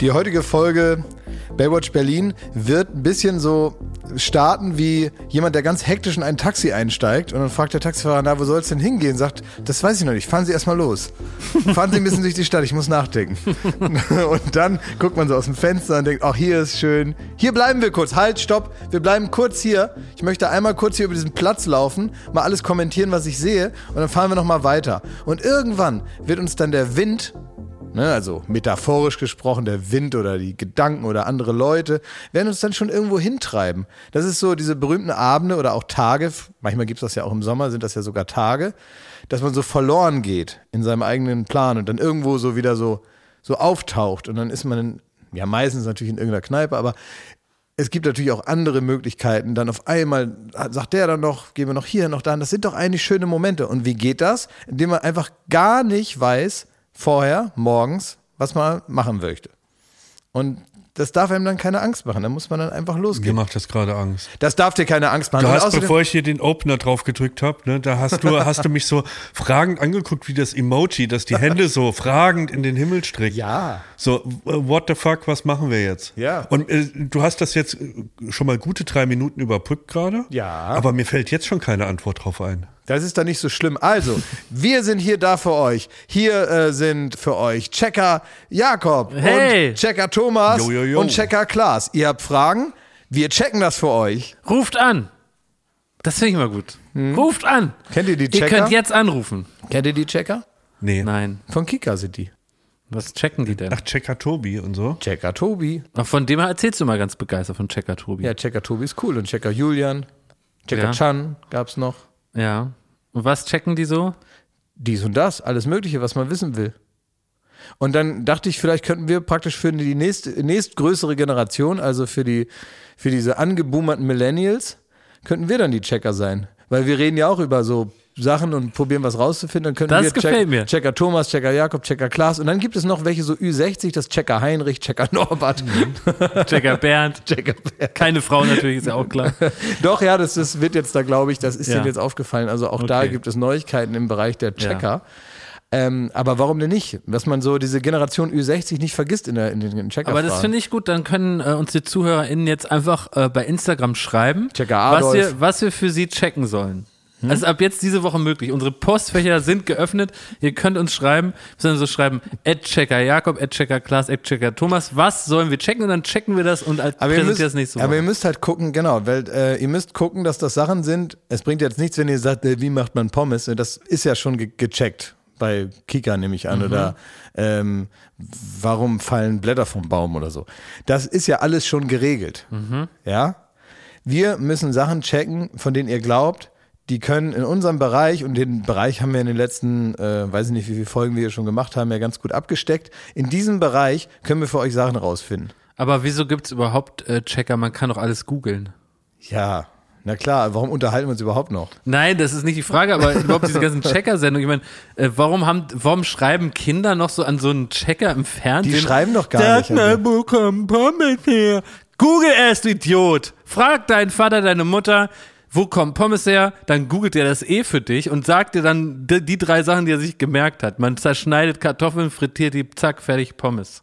Die heutige Folge Baywatch Berlin wird ein bisschen so starten wie jemand, der ganz hektisch in ein Taxi einsteigt und dann fragt der Taxifahrer, na, wo soll es denn hingehen? Sagt, das weiß ich noch nicht, fahren Sie erstmal los. Fahren Sie ein bisschen durch die Stadt, ich muss nachdenken. und dann guckt man so aus dem Fenster und denkt, ach, hier ist schön. Hier bleiben wir kurz, halt, stopp, wir bleiben kurz hier. Ich möchte einmal kurz hier über diesen Platz laufen, mal alles kommentieren, was ich sehe und dann fahren wir nochmal weiter. Und irgendwann wird uns dann der Wind Ne, also metaphorisch gesprochen, der Wind oder die Gedanken oder andere Leute werden uns dann schon irgendwo hintreiben. Das ist so diese berühmten Abende oder auch Tage, manchmal gibt es das ja auch im Sommer, sind das ja sogar Tage, dass man so verloren geht in seinem eigenen Plan und dann irgendwo so wieder so, so auftaucht und dann ist man, in, ja meistens natürlich in irgendeiner Kneipe, aber es gibt natürlich auch andere Möglichkeiten. Dann auf einmal sagt der dann noch, gehen wir noch hier, noch da. Das sind doch eigentlich schöne Momente. Und wie geht das? Indem man einfach gar nicht weiß, vorher, morgens, was man machen möchte. Und das darf einem dann keine Angst machen. Da muss man dann einfach losgehen. Mir macht das gerade Angst. Das darf dir keine Angst machen. Du hast, bevor ich hier den Opener drauf gedrückt habe, ne, da hast du, hast du mich so fragend angeguckt, wie das Emoji, das die Hände so fragend in den Himmel streckt. Ja. So, what the fuck, was machen wir jetzt? Ja. Und äh, du hast das jetzt schon mal gute drei Minuten überbrückt gerade. Ja. Aber mir fällt jetzt schon keine Antwort drauf ein. Das ist doch nicht so schlimm. Also, wir sind hier da für euch. Hier äh, sind für euch Checker Jakob Hey. und Checker Thomas Jo, jo, jo. und Checker Klaas. Ihr habt Fragen? Wir checken das für euch. Ruft an. Das finde ich immer gut. Ruft an. Kennt ihr die Ihr Checker? könnt jetzt anrufen. Kennt ihr die Checker? Nee. Nein. Von Kika sind die. Was checken die denn? Ach, Checker Tobi und so. Checker Tobi. Ach, von dem erzählst du mal ganz begeistert von Checker Tobi. Ja, Checker Tobi ist cool. Und Checker Julian. Checker Ja. Chan gab's noch. ja. Und was checken die so? dies und das, alles Mögliche, was man wissen will. Und dann dachte ich, vielleicht könnten wir praktisch für die nächste, nächstgrößere Generation, also für die, für diese angeboomerten Millennials, könnten wir dann die Checker sein. Weil wir reden ja auch über so Sachen und probieren was rauszufinden. Dann könnten Das wir gefällt mir. Checker Thomas, Checker Jakob, Checker Klaas. Und dann gibt es noch welche so Ü60, das Checker Heinrich, Checker Norbert, Checker Bernd. Checker Bernd. Keine Frau natürlich, ist ja auch klar. Doch, ja, das, das wird jetzt da, glaube ich, das ist Ja. denen jetzt aufgefallen. Also auch da Okay. gibt es Neuigkeiten im Bereich der Checker. Ähm, aber warum denn nicht? Dass man so diese Generation Ü60 nicht vergisst in, der, in den checker Aber das finde ich gut, dann können äh, uns die ZuhörerInnen jetzt einfach äh, bei Instagram schreiben, was wir, was wir für sie checken sollen. Das ist ab jetzt diese Woche möglich. Unsere Postfächer sind geöffnet. Ihr könnt uns schreiben, wir sollen so schreiben, Checker Jakob, Checker Klaas, Checker Thomas. Was sollen wir checken? Und dann checken wir das und aber ihr, präsentieren das nächste Woche. aber ihr müsst halt gucken, genau, weil äh, ihr müsst gucken, dass das Sachen sind. Es bringt jetzt nichts, wenn ihr sagt, äh, wie macht man Pommes? Das ist ja schon ge gecheckt bei Kika, nehme ich an, oder ähm, warum fallen Blätter vom Baum oder so. Das ist ja alles schon geregelt. Ja? Wir müssen Sachen checken, von denen ihr glaubt, die können in unserem Bereich, und den Bereich haben wir in den letzten, äh, weiß ich nicht, wie viele Folgen wir hier schon gemacht haben, ja ganz gut abgesteckt. In diesem Bereich können wir für euch Sachen rausfinden. Aber wieso gibt es überhaupt äh, Checker? Man kann doch alles googeln. Ja, na klar, warum unterhalten wir uns überhaupt noch? Nein, das ist nicht die Frage, aber überhaupt diese ganzen Checker-Sendungen. Ich meine, äh, warum haben, warum schreiben Kinder noch so an so einen Checker im Fernsehen? Die schreiben doch gar nicht. mal, wo kommen Pommes her? Google erst, du Idiot. Frag deinen Vater, deine Mutter, wo kommt Pommes her? Dann googelt er das eh für dich und sagt dir dann die, die drei Sachen, die er sich gemerkt hat. Man zerschneidet Kartoffeln, frittiert die, zack, fertig, Pommes.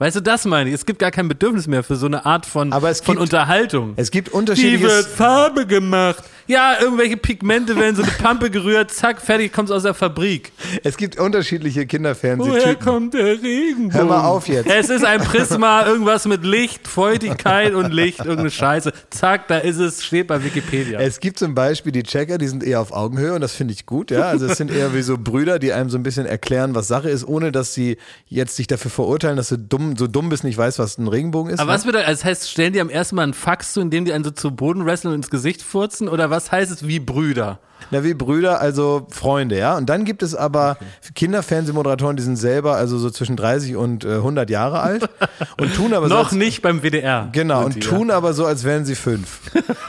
Weißt du, das meine ich. Es gibt gar kein Bedürfnis mehr für so eine Art von, Aber es von gibt- Unterhaltung. Es gibt Wie wird. Farbe gemacht? Ja, irgendwelche Pigmente werden so eine Pampe gerührt, zack, fertig, kommt's aus der Fabrik. Es gibt unterschiedliche Woher Kinderfernsehtypen. kommt der Regenbogen? Hör mal auf jetzt. Es ist ein Prisma, irgendwas mit Licht, Feuchtigkeit und Licht, irgendeine Scheiße. Zack, da ist es, steht bei Wikipedia. Es gibt zum Beispiel die Checker, die sind eher auf Augenhöhe und das finde ich gut, ja. Also es sind eher wie so Brüder, die einem so ein bisschen erklären, was Sache ist, ohne dass sie jetzt sich dafür verurteilen, dass du dumm, so dumm bist, nicht weißt, was ein Regenbogen ist. Aber ne? was bedeutet, das heißt, stellen die am ersten Mal einen Fax zu, indem die einen so zu Boden wresteln und ins Gesicht furzen? Oder was heißt es wie Brüder? Na, wie Brüder, also Freunde, ja. Und dann gibt es aber Kinderfernsehmoderatoren, die sind selber also so zwischen 30 und äh, 100 Jahre alt und tun aber so Noch als, nicht beim WDR. Genau, und die, tun aber so, als wären sie fünf.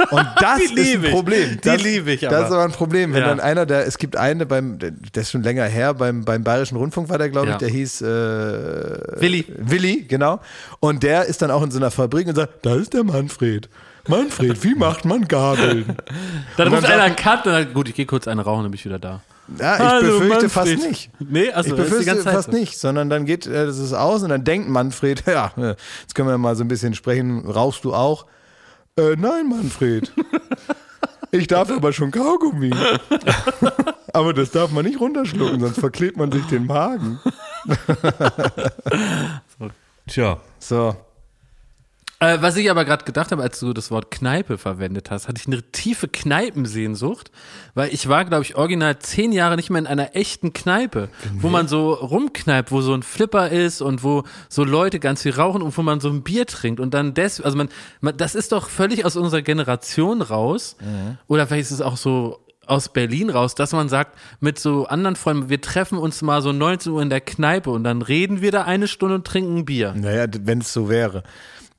Und das Die ist ein ich. Problem. Die Das, lieb ich Das aber. ist aber ein Problem, wenn Ja. dann einer, der, es gibt eine beim, der ist schon länger her, beim, beim Bayerischen Rundfunk war der, glaube ich, Ja. der hieß äh, Willi. Willi, genau. Und der ist dann auch in so einer Fabrik und sagt, da ist der Manfred. Manfred, wie macht man Gabeln? Dann ruft dann einer sagen- Cut und dann, gut, ich gehe kurz eine rauchen, dann bin ich wieder da. Ja, ich Hallo, befürchte Manfred. fast nicht. Nee, also ich befürchte fast so. nicht, sondern dann geht äh, das ist aus und dann denkt Manfred, ja, äh, jetzt können wir mal so ein bisschen sprechen, rauchst du auch? Äh, nein, Manfred. Ich darf aber schon Kaugummi. aber das darf man nicht runterschlucken, sonst verklebt man sich den Magen. Tja, So. Äh, was ich aber gerade gedacht habe, als du das Wort Kneipe verwendet hast, hatte ich eine tiefe Kneipensehnsucht, weil ich war, glaube ich, original zehn Jahre nicht mehr in einer echten Kneipe, wo man so rumkneipt, wo so ein Flipper ist und wo so Leute ganz viel rauchen und wo man so ein Bier trinkt und dann des, also man, man das ist doch völlig aus unserer Generation raus, oder vielleicht ist es auch so aus Berlin raus, dass man sagt, mit so anderen Freunden, wir treffen uns mal so 19 Uhr in der Kneipe und dann reden wir da eine Stunde und trinken ein Bier. Naja, wenn es so wäre.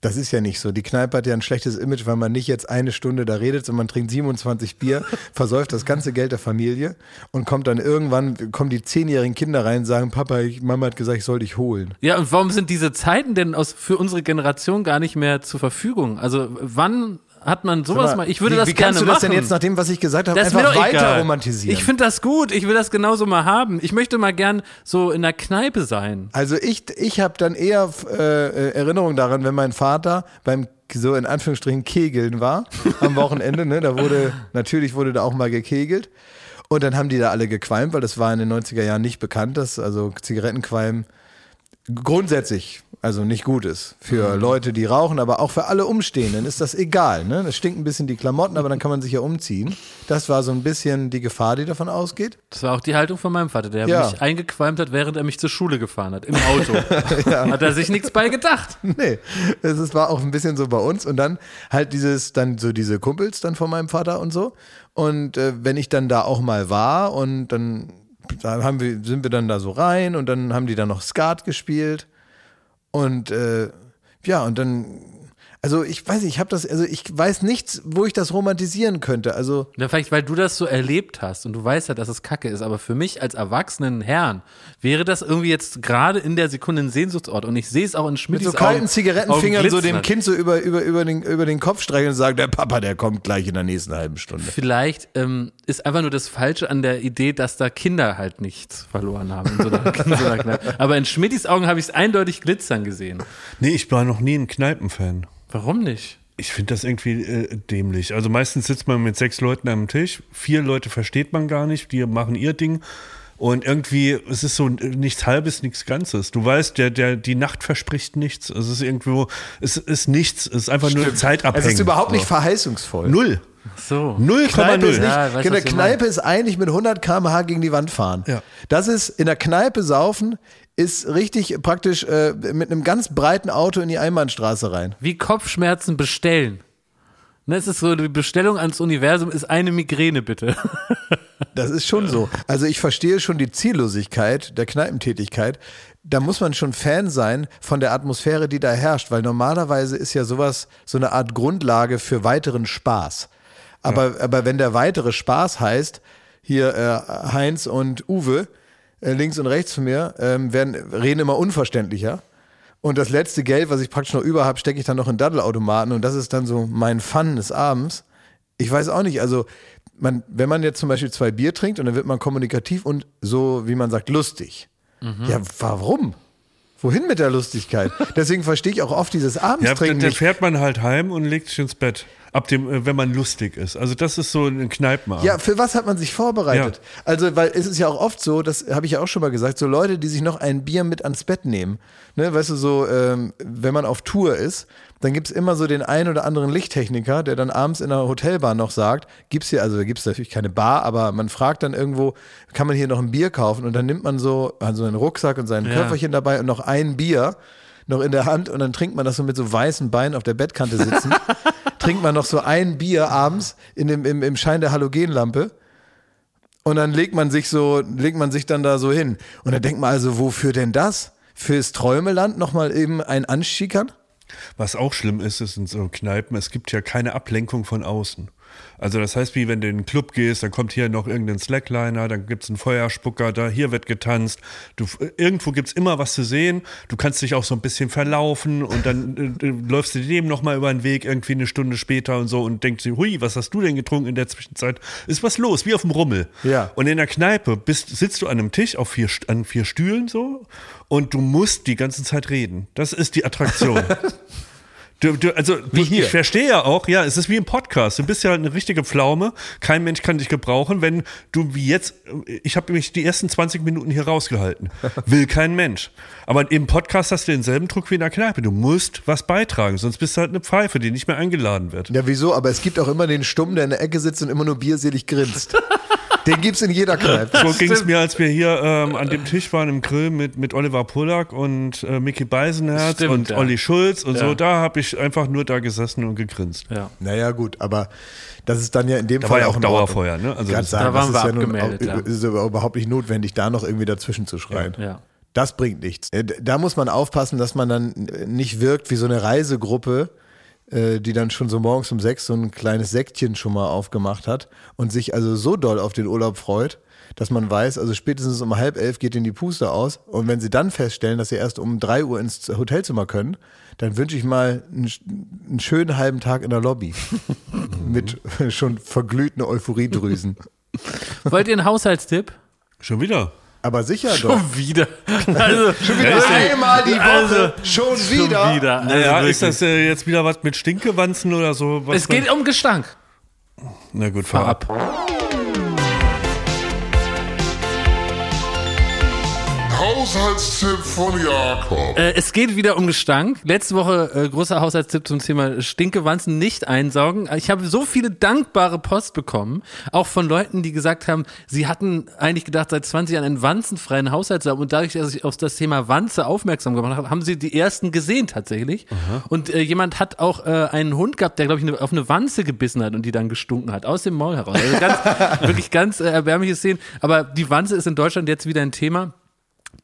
Das ist ja nicht so. Die Kneipe hat ja ein schlechtes Image, weil man nicht jetzt eine Stunde da redet, sondern man trinkt 27 Bier, versäuft das ganze Geld der Familie und kommt dann irgendwann, kommen die zehnjährigen Kinder rein und sagen, Papa, ich, Mama hat gesagt, ich soll dich holen. Ja, und warum sind diese Zeiten denn aus, für unsere Generation gar nicht mehr zur Verfügung? Also wann hat man sowas mal? Ich würde wie, das wie gerne kannst du das machen. denn jetzt nach dem, was ich gesagt habe, das einfach weiter egal. romantisieren? Ich finde das gut. Ich will das genauso mal haben. Ich möchte mal gern so in der Kneipe sein. Also ich, ich habe dann eher äh, Erinnerung daran, wenn mein Vater beim so in Anführungsstrichen Kegeln war am Wochenende, ne? Da wurde, natürlich wurde da auch mal gekegelt. Und dann haben die da alle gequalmt, weil das war in den 90er Jahren nicht bekannt, dass also Zigarettenqualm grundsätzlich also nicht gut ist. Für Leute, die rauchen, aber auch für alle Umstehenden ist das egal. Ne? Das stinkt ein bisschen die Klamotten, aber dann kann man sich ja umziehen. Das war so ein bisschen die Gefahr, die davon ausgeht. Das war auch die Haltung von meinem Vater, der Ja. mich eingequalmt hat, während er mich zur Schule gefahren hat, im Auto. Hat er sich nichts bei gedacht. Nee, es war auch ein bisschen so bei uns und dann halt dieses, dann so diese Kumpels dann von meinem Vater und so. Und äh, wenn ich dann da auch mal war und dann da haben wir, sind wir dann da so rein und dann haben die dann noch Skat gespielt. Und äh, ja, und dann, also ich weiß nicht, ich habe das, also ich weiß nichts, wo ich das romantisieren könnte. Also Ja, vielleicht, weil du das so erlebt hast und du weißt ja, dass es Kacke ist, aber für mich als erwachsenen Herrn wäre das irgendwie jetzt gerade in der Sekunde ein Sehnsuchtsort und ich sehe es auch in mit Schmidtis so kalten Augen- Zigarettenfingern Augen so dem. Kind so über, über, über, den, über den Kopf streicheln und sagen, der Papa, der kommt gleich in der nächsten halben Stunde. Vielleicht ähm, ist einfach nur das Falsche an der Idee, dass da Kinder halt nichts verloren haben. In so einer, in so einer. Aber in Schmidtis Augen habe ich es eindeutig glitzern gesehen. nee, ich war noch nie ein Kneipenfan. Warum nicht? Ich finde das irgendwie äh, dämlich. Also meistens sitzt man mit sechs Leuten am Tisch, vier Leute versteht man gar nicht, die machen ihr Ding. Und irgendwie, es ist so nichts Halbes, nichts Ganzes. Du weißt, der, der, die Nacht verspricht nichts. Es ist irgendwo, es ist nichts. Es ist einfach nur zeitabhängig. Es ist überhaupt nicht So. verheißungsvoll. Null. So. Null Kneipe ist nicht, Ja, ich weiß, was ihr Kneipe ist eigentlich mit 100 km/h gegen die Wand fahren. Ja. Das ist in der Kneipe saufen, ist richtig praktisch äh, mit einem ganz breiten Auto in die Einbahnstraße rein. Wie Kopfschmerzen bestellen. Ne, es ist so, die Bestellung ans Universum ist eine Migräne, bitte. Das ist schon so. Also ich verstehe schon die Ziellosigkeit der Kneipentätigkeit. Da muss man schon Fan sein von der Atmosphäre, die da herrscht, weil normalerweise ist ja sowas so eine Art Grundlage für weiteren Spaß. Aber, aber wenn der weitere Spaß heißt, hier äh, Heinz und Uwe, äh, links und rechts von mir, ähm, werden, reden immer unverständlicher. Und das letzte Geld, was ich praktisch noch über habe, stecke ich dann noch in Daddelautomaten und das ist dann so mein Fun des Abends. Ich weiß auch nicht, also man, wenn man jetzt zum Beispiel zwei Bier trinkt und dann wird man kommunikativ und so, wie man sagt, lustig. Ja, warum? Wohin mit der Lustigkeit? Deswegen verstehe ich auch oft dieses Ja, Abendstrinken dann nicht. fährt man halt heim und legt sich ins Bett. Ab dem, äh, wenn man lustig ist. Also das ist so ein Kneipenabend. Ja, für was hat man sich vorbereitet? Also, weil es ist ja auch oft so, das habe ich ja auch schon mal gesagt, so Leute, die sich noch ein Bier mit ans Bett nehmen. Ne, weißt du, so, ähm, wenn man auf Tour ist, dann gibt's immer so den einen oder anderen Lichttechniker, der dann abends in der Hotelbar noch sagt, gibt's hier, also da gibt's natürlich keine Bar, aber man fragt dann irgendwo, kann man hier noch ein Bier kaufen? Und dann nimmt man so also einen Rucksack und sein Ja. Köfferchen dabei und noch ein Bier noch in der Hand und dann trinkt man das so mit so weißen Beinen auf der Bettkante sitzen. trinkt man noch so ein Bier abends in dem, im, im Schein der Halogenlampe. Und dann legt man sich so, legt man sich dann da so hin. Und dann denkt man also, wofür denn das? Fürs Träumeland nochmal eben ein Anschickern? Was auch schlimm ist, ist in so Kneipen, es gibt ja keine Ablenkung von außen. Also das heißt, wie wenn du in den Club gehst, dann kommt hier noch irgendein Slackliner, dann gibt's einen Feuerspucker, da hier wird getanzt. Du, irgendwo gibt's immer was zu sehen. Du kannst dich auch so ein bisschen verlaufen und dann äh, äh, läufst du dem nochmal über den Weg irgendwie eine Stunde später und so und denkst dir, hui, was hast du denn getrunken in der Zwischenzeit? Ist was los, wie auf dem Rummel. Ja. Und in der Kneipe bist, sitzt du an einem Tisch auf vier, an vier Stühlen so und du musst die ganze Zeit reden. Das ist die Attraktion. Du, du, also Wie hier. ich verstehe ja auch, ja, es ist wie im Podcast. Du bist ja eine richtige Pflaume. Kein Mensch kann dich gebrauchen, wenn du wie jetzt, ich habe mich die ersten 20 Minuten hier rausgehalten. Will kein Mensch. Aber im Podcast hast du denselben Druck wie in der Kneipe. Du musst was beitragen, sonst bist du halt eine Pfeife, die nicht mehr eingeladen wird. Ja, wieso? Aber es gibt auch immer den Stumm, der in der Ecke sitzt und immer nur bierselig grinst. Den gibt's in jeder Kneipe. So ging es mir, als wir hier ähm, an dem Tisch waren im Grill mit, mit Oliver Pollack und äh, Mickey Beisenherz Stimmt, und ja. Olli Schulz und Ja. so. Da habe ich einfach nur da gesessen und gegrinst. Ja. Naja, gut, aber das ist dann ja in dem Da Fall war ja auch. Dauerfeuer, ne? Also das- sagen, Da waren das ist wir ja nun abgemeldet, auch, ist aber überhaupt nicht notwendig, da noch irgendwie dazwischen zu schreien. Ja. Das bringt nichts. Äh, Da muss man aufpassen, dass man dann äh, nicht wirkt wie so eine Reisegruppe, äh, die dann schon so morgens um sechs so ein kleines Säckchen schon mal aufgemacht hat und sich also so doll auf den Urlaub freut, dass man weiß, also spätestens um halb elf geht in die Puste aus und wenn sie dann feststellen, dass sie erst um drei Uhr ins Hotelzimmer können, dann wünsche ich mal einen, einen schönen halben Tag in der Lobby mit schon verglühten Euphoriedrüsen. Wollt ihr einen Haushaltstipp? Schon wieder. Aber sicher doch. Schon wieder. Also, Schon wieder einmal die Woche, Also, schon schon wieder. wieder. Also Naja, wirklich. ist das äh, jetzt wieder was mit Stinkewanzen oder so? Was es geht um Gestank. Na gut, fahr ab. Haushaltstipp von Jakob. Äh, es geht wieder um Gestank. Letzte Woche äh, großer Haushaltstipp zum Thema Stinkewanzen nicht einsaugen. Ich habe so viele dankbare Post bekommen, auch von Leuten, die gesagt haben, sie hatten eigentlich gedacht, seit 20 Jahren einen wanzenfreien Haushalt zu haben und dadurch, dass ich auf das Thema Wanze aufmerksam gemacht habe, haben sie die ersten gesehen tatsächlich. Und äh, jemand hat auch äh, einen Hund gehabt, der glaube ich eine, auf eine Wanze gebissen hat und die dann gestunken hat aus dem Maul heraus. Also ganz, wirklich ganz äh, erbärmliche Szenen. Aber die Wanze ist in Deutschland jetzt wieder ein Thema.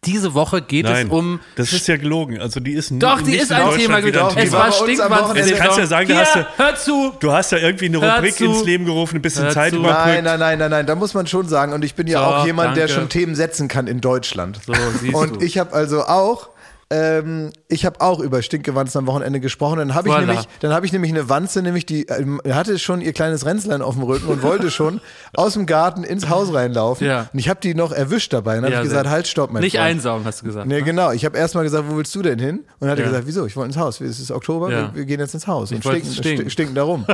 Diese Woche geht Nein, es um das ist ja gelogen. Also die ist doch, die nicht ist in ein Deutschland Thema wieder gewesen. Es war. Wochenende. Jetzt kannst du ja sagen, du Hier, hast ja- hör zu. Du hast ja irgendwie eine Hör Rubrik zu. ins Leben gerufen, ein bisschen Hör Zeit zu. überbrückt. Nein, nein, nein, nein, nein, da muss man schon sagen, und ich bin ja So, auch jemand, der danke. schon Themen setzen kann in Deutschland. So, siehst und du. ich habe also auch, ähm, ich habe auch über Stinkewanzen am Wochenende gesprochen. Dann habe ich Voilà. nämlich, dann habe ich nämlich eine Wanze, nämlich die ähm, hatte schon ihr kleines Ränzlein auf dem Rücken und wollte schon aus dem Garten ins Haus reinlaufen. Ja. Und ich habe die noch erwischt dabei. Und habe Ja, ich gesagt, halt, stopp, mein Nicht Freund. einsaugen, hast du gesagt. Nee, ne? genau. Ich habe erstmal gesagt, wo willst du denn hin? Und dann hat er Ja. gesagt, wieso? Ich wollte ins Haus. Es ist Oktober, Ja. wir, gehen jetzt ins Haus und stinken, stinken. sti- stinken da rum.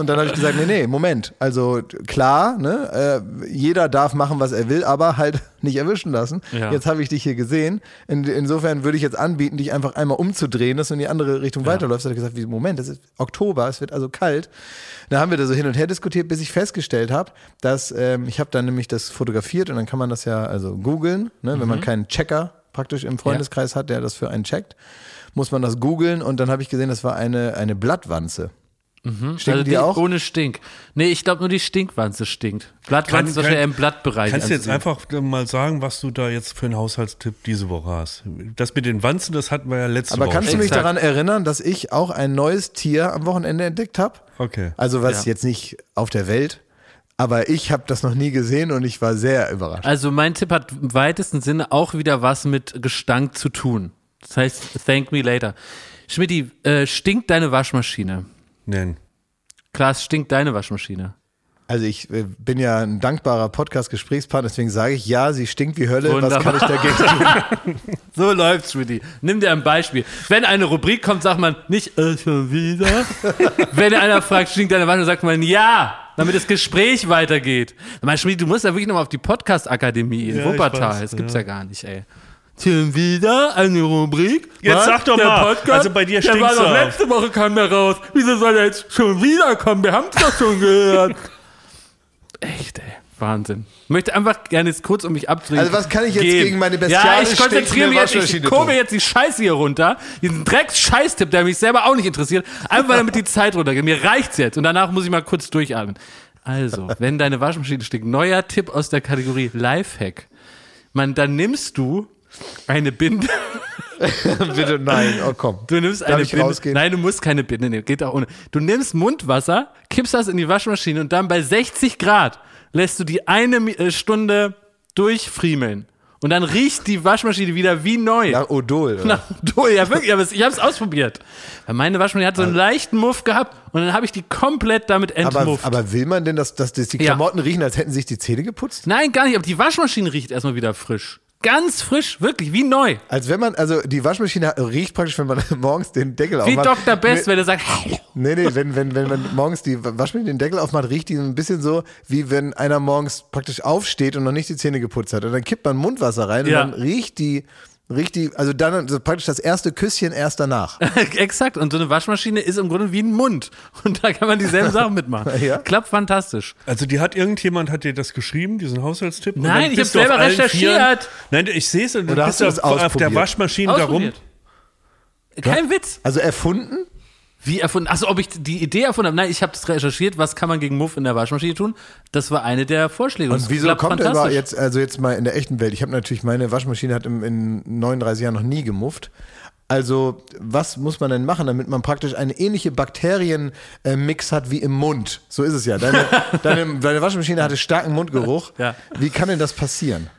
und dann habe ich gesagt, nee, nee, Moment. Also klar, ne, äh, jeder darf machen, was er will, aber halt nicht erwischen lassen. Jetzt habe ich dich hier gesehen. In, insofern würde ich jetzt anbieten, dich einfach einmal umzudrehen, dass du in die andere Richtung weiterläufst. Hat er gesagt, wie, Moment, das ist Oktober, es wird also kalt. Da haben wir da so hin und her diskutiert, bis ich festgestellt habe, dass ähm, ich habe dann nämlich das fotografiert und dann kann man das ja also googeln, ne, wenn man Mhm. keinen Checker praktisch im Freundeskreis hat, der das für einen checkt, muss man das googeln und dann habe ich gesehen, das war eine, eine Blattwanze. Stinken also die, die auch? ohne Stink. Nee, ich glaube nur die Stinkwanze stinkt. Blattwanze ist wahrscheinlich im Blattbereich. Kannst du jetzt einfach mal sagen, was du da jetzt für einen Haushaltstipp diese Woche hast? Das mit den Wanzen, das hatten wir ja letzte Aber Woche. kannst du mich Exakt. daran erinnern, dass ich auch ein neues Tier am Wochenende entdeckt habe? Okay. Also was Ja. jetzt nicht auf der Welt, aber ich habe das noch nie gesehen und ich war sehr überrascht. Also mein Tipp hat im weitesten Sinne auch wieder was mit Gestank zu tun. Das heißt, thank me later. Schmidti, äh, stinkt deine Waschmaschine? Nein. Klaas, stinkt deine Waschmaschine? Also ich äh, bin ja ein dankbarer Podcast-Gesprächspartner, deswegen sage ich, ja, sie stinkt wie Hölle, was Wunderbar. kann ich dagegen tun? So läuft's, Schmidti. Nimm dir ein Beispiel. Wenn eine Rubrik kommt, sagt man nicht, äh, schon wieder. Wenn einer fragt, stinkt deine Waschmaschine, sagt man ja, damit das Gespräch weitergeht. Mein Schmidti, du musst ja wirklich nochmal auf die Podcast-Akademie in Ja, Wuppertal. weiß, das gibt's ja. ja gar nicht, ey. Schon wieder eine Rubrik? Jetzt Was? sag doch der mal. Podcast? Also bei dir Der war stinkt's doch letzte Woche kam der raus. Wieso soll er jetzt schon wieder kommen? Wir haben's doch schon gehört. Echt, ey. Wahnsinn. Ich möchte einfach gerne jetzt kurz um mich abdrehen. Also was kann ich jetzt gehen. gegen meine Ja, bestialisch ich konzentriere mich jetzt, ich tun? jetzt die Scheiße hier runter. Diesen Drecks-Scheißtipp, der mich selber auch nicht interessiert. Einfach damit die Zeit runtergeht. Mir reicht's jetzt. Und danach muss ich mal kurz durchatmen. Also, wenn deine Waschmaschine stinkt, neuer Tipp aus der Kategorie Lifehack. Man, dann nimmst du eine Binde. Bitte nein, oh komm. Du nimmst Darf eine Binde. rausgehen? Nein, du musst keine Binde nehmen. Geht auch ohne. Du nimmst Mundwasser, kippst das in die Waschmaschine und dann bei 60 Grad lässt du die eine äh, Stunde durchfriemeln. Und dann riecht die Waschmaschine wieder wie neu. Nach Odol. oder? Nach du, ja wirklich, aber ich habe es ausprobiert. Weil meine Waschmaschine hat so einen leichten Muff gehabt und dann habe ich die komplett damit aber, entmufft. aber will man denn, dass, dass die Ja. Klamotten riechen, als hätten sich die Zähne geputzt? Nein, gar nicht, aber die Waschmaschine riecht erstmal wieder frisch. Ganz frisch, wirklich, wie neu. Als wenn man, also die Waschmaschine riecht praktisch, wenn man morgens den Deckel Wie aufmacht. Dr. Best, wenn er sagt, Nee, nee, wenn, wenn, wenn man morgens die Waschmaschine den Deckel aufmacht, riecht die so ein bisschen so, wie wenn einer morgens praktisch aufsteht und noch nicht die Zähne geputzt hat. Und dann kippt man Mundwasser rein Ja. und dann riecht die, riecht die, also dann so praktisch das erste Küsschen erst danach. Exakt. Und so eine Waschmaschine ist im Grunde wie ein Mund. Und da kann man dieselben Sachen mitmachen. Ja. Klappt fantastisch. Also die hat irgendjemand hat dir das geschrieben, diesen Haushaltstipp? Und Nein, dann ich auf selber recherchiert. Vieren- Nein, ich sehe es und Oder dann hast bist du auf, auf der? Waschmaschine darum. Kein Witz. Also erfunden? Wie erfunden? Achso, ob ich die Idee erfunden habe? Nein, ich habe das recherchiert. Was kann man gegen Muff in der Waschmaschine tun? Das war eine der Vorschläge. Und es wieso kommt er fantastisch. über jetzt, also jetzt mal in der echten Welt? Ich habe natürlich, meine Waschmaschine hat im, in 39 Jahren noch nie gemufft. Also, was muss man denn machen, damit man praktisch eine ähnliche Bakterienmix hat wie im Mund? So ist es ja. Deine, deine, deine Waschmaschine hatte starken Mundgeruch. Ja. Wie kann denn das passieren?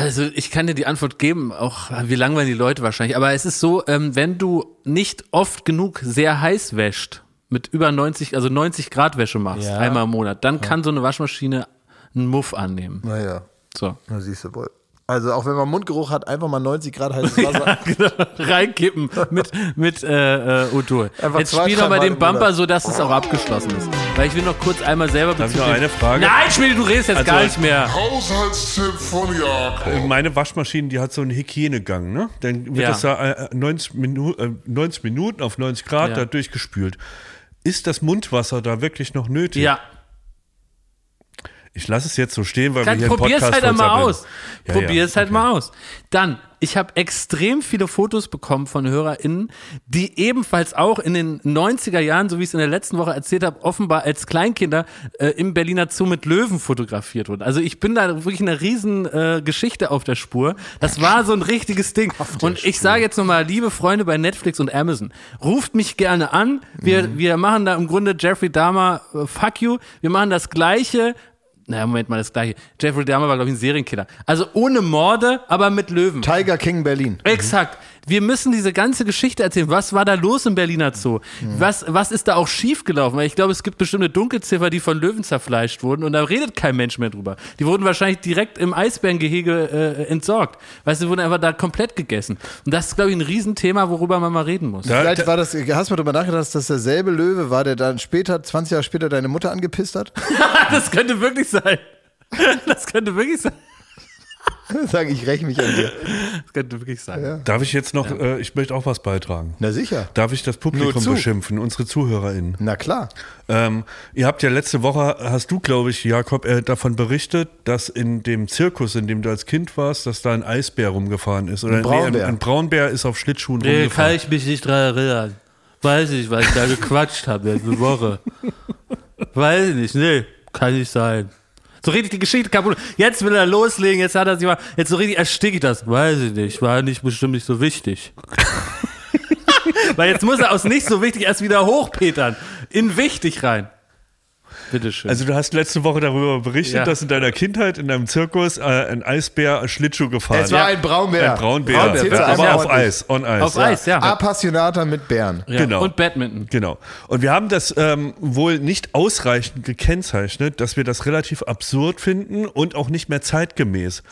Also ich kann dir die Antwort geben, auch wir langweilen die Leute wahrscheinlich, aber es ist so, ähm, wenn du nicht oft genug sehr heiß wäscht, mit über 90, also 90 Grad Wäsche machst, Ja. einmal im Monat, dann kann so eine Waschmaschine einen Muff annehmen. Naja, So. na siehst du wohl. Also auch wenn man Mundgeruch hat, einfach mal 90 Grad heißes Wasser. genau, reinkippen mit, mit äh, äh. Einfach Jetzt spiel doch mal den. Bumper so, dass es auch abgeschlossen ist. Weil ich will noch kurz einmal selber Darf ich noch bezüglich- eine Frage? Nein, Schmiede, du redest jetzt Also- gar nicht mehr. Haushaltstipp von Jakob. Meine Waschmaschine, die hat so einen Hygienegang, ne? Dann wird Ja. das da äh, 90, Minu äh, 90 Minuten auf 90 Grad Ja. da durchgespült. Ist das Mundwasser da wirklich noch nötig? Ja, Ich lasse es jetzt so stehen, weil Kann, wir hier einen probier's Podcast halt sabbeln. aus. Ja, Probier's ja, halt okay. mal aus. Dann, ich habe extrem viele Fotos bekommen von HörerInnen, die ebenfalls auch in den 90er Jahren, so wie ich es in der letzten Woche erzählt habe, offenbar als Kleinkinder äh, im Berliner Zoo mit Löwen fotografiert wurden. Also ich bin da wirklich eine riesen äh, Geschichte auf der Spur. Das war so ein richtiges Ding. Und ich sage jetzt nochmal, liebe Freunde bei Netflix und Amazon, ruft mich gerne an. Wir, Mhm. wir machen da im Grunde Jeffrey Dahmer, äh, fuck you. Wir machen das Gleiche naja, Moment mal, das gleiche. Jeffrey Dahmer war, glaube ich, ein Serienkiller. Also ohne Morde, aber mit Löwen. Tiger King Berlin. Exakt. Wir müssen diese ganze Geschichte erzählen. Was war da los im Berliner Zoo? Was, was ist da auch schiefgelaufen? Weil ich glaube, es gibt bestimmte Dunkelziffer, die von Löwen zerfleischt wurden und da redet kein Mensch mehr drüber. Die wurden wahrscheinlich direkt im Eisbärengehege äh, entsorgt. Weißt du, die wurden einfach da komplett gegessen. Und das ist, glaube ich, ein Riesenthema, worüber man mal reden muss. Da- Vielleicht war das, hast du mal drüber nachgedacht, dass das derselbe Löwe war, der dann später, 20 Jahre später, deine Mutter angepisst hat? das könnte wirklich sein. Das könnte wirklich sein. Sagen, ich räche mich an dir. Das könnte wirklich sein. Darf ich jetzt noch, äh, ich möchte auch was beitragen. Na sicher. Darf ich das Publikum beschimpfen, unsere ZuhörerInnen? Na klar. Ähm, ihr habt ja letzte Woche, hast du, glaube ich, Jakob, äh, davon berichtet, dass in dem Zirkus, in dem du als Kind warst, dass da ein Eisbär rumgefahren ist. Oder Ein Braunbär. Nee, ein, ein Braunbär ist auf Schlittschuhen Nee, kann rumgefahren. ich mich nicht dran erinnern. Weiß ich, weil ich da gequatscht habe letzte Woche. Weiß ich nicht, nee, kann nicht sein. So richtig die Geschichte kaputt. Jetzt will er loslegen, jetzt hat er sich mal, jetzt so richtig ersticke ich das. Weiß ich nicht, war nicht bestimmt nicht so wichtig. weil jetzt muss er aus nicht so wichtig erst wieder hochpetern. In wichtig rein. Bitteschön. Also du hast letzte Woche darüber berichtet, Ja. dass in deiner Kindheit in deinem Zirkus äh, ein Eisbär Schlittschuh gefahren Es war ein Braunbär. Ein Braunbär, Braunbär, ja, einmal aber auf. Eis, on Eis. Auf Eis, ja. Appassionata mit Bären. ja. genau. Und Badminton. Genau. Und wir haben das ähm, wohl nicht ausreichend gekennzeichnet, dass wir das relativ absurd finden und auch nicht mehr zeitgemäß.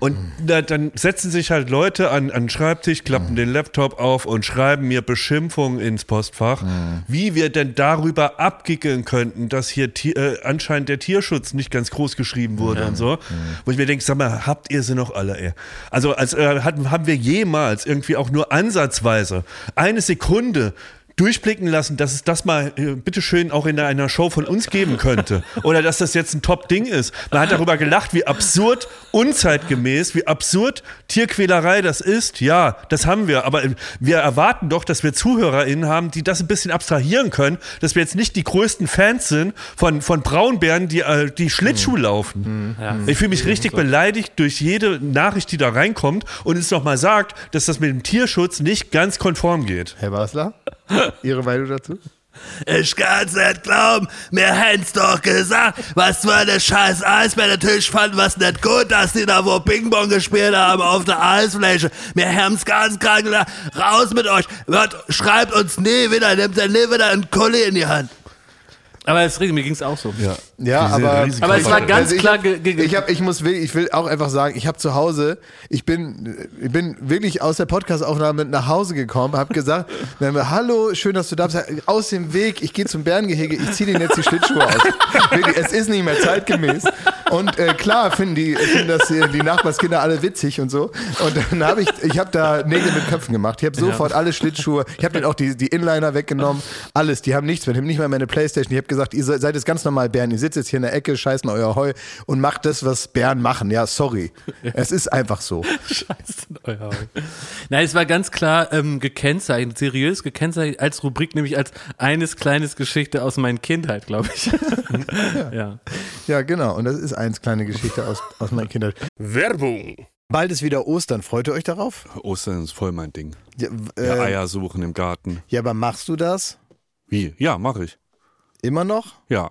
Und da, dann setzen sich halt Leute an, an den Schreibtisch, klappen den Laptop auf und schreiben mir Beschimpfungen ins Postfach, wie wir denn darüber abgickeln könnten, dass hier äh, anscheinend der Tierschutz nicht ganz groß geschrieben wurde und so. Wo ich mir denke, sag mal, habt ihr sie noch alle, ey? Also als, äh, hatten, haben wir jemals irgendwie auch nur ansatzweise eine Sekunde durchblicken lassen, dass es das mal äh, bitteschön auch in einer Show von uns geben könnte. Oder dass das jetzt ein Top-Ding ist. Man hat darüber gelacht, wie absurd unzeitgemäß, wie absurd Tierquälerei das ist. Ja, das haben wir. Aber äh, wir erwarten doch, dass wir ZuhörerInnen haben, die das ein bisschen abstrahieren können, dass wir jetzt nicht die größten Fans sind von, von Braunbären, die, äh, die Schlittschuh laufen. Ja. Ich fühle mich richtig beleidigt durch jede Nachricht, die da reinkommt und es nochmal sagt, dass das mit dem Tierschutz nicht ganz konform geht. Herr Basler, Ihre Meinung dazu? Ich kann's nicht glauben, mir hätt's doch gesagt, was für eine scheiß Eisbär. Natürlich fanden wir's nicht gut, dass die da wo Ping-Pong gespielt haben auf der Eisfläche. Wir haben's ganz krank gesagt, raus mit euch, Hört, schreibt uns nie wieder, nehmt ihr nie wieder einen Kuli in die Hand. Aber es, mir ging es auch so. Ja, Ja, aber, Aber es war ganz Also ich, klar. ge- ge- ich, hab, ich muss will, ich will auch einfach sagen, ich habe zu Hause, ich bin, ich bin wirklich aus der Podcastaufnahme nach Hause gekommen, habe gesagt, wir hallo, schön, dass du da bist, aus dem Weg, ich gehe zum Bärengehege, ich ziehe denen jetzt die Schlittschuhe aus. wirklich, es ist nicht mehr zeitgemäß. Und äh, klar finden die, finden das die Nachbarskinder alle witzig und so. Und dann habe ich, ich habe da Nägel mit Köpfen gemacht. Ich habe sofort alle Schlittschuhe, ich habe dann auch die, die Inliner weggenommen, alles. Die haben nichts mehr, die haben nicht mal meine Playstation. Ich habe gesagt, ihr seid jetzt ganz normal Bären, ihr sitzt jetzt hier in der Ecke, scheißen euer Heu und macht das, was Bären machen. Ja, sorry. Es ist einfach so. Scheiße, euer Auge. Nein, es war ganz klar ähm, gekennzeichnet, seriös gekennzeichnet als Rubrik, nämlich als eines kleines Geschichte aus meiner Kindheit, glaube ich. ja. Ja, genau. Und das ist eins kleine Geschichte aus, aus meiner Kindheit. Werbung. Bald ist wieder Ostern. Freut ihr euch darauf? Ostern ist voll mein Ding. Ja, Ja, äh, Eier suchen im Garten. ja aber machst du das Wie? Ja, mache ich. immer noch? Ja.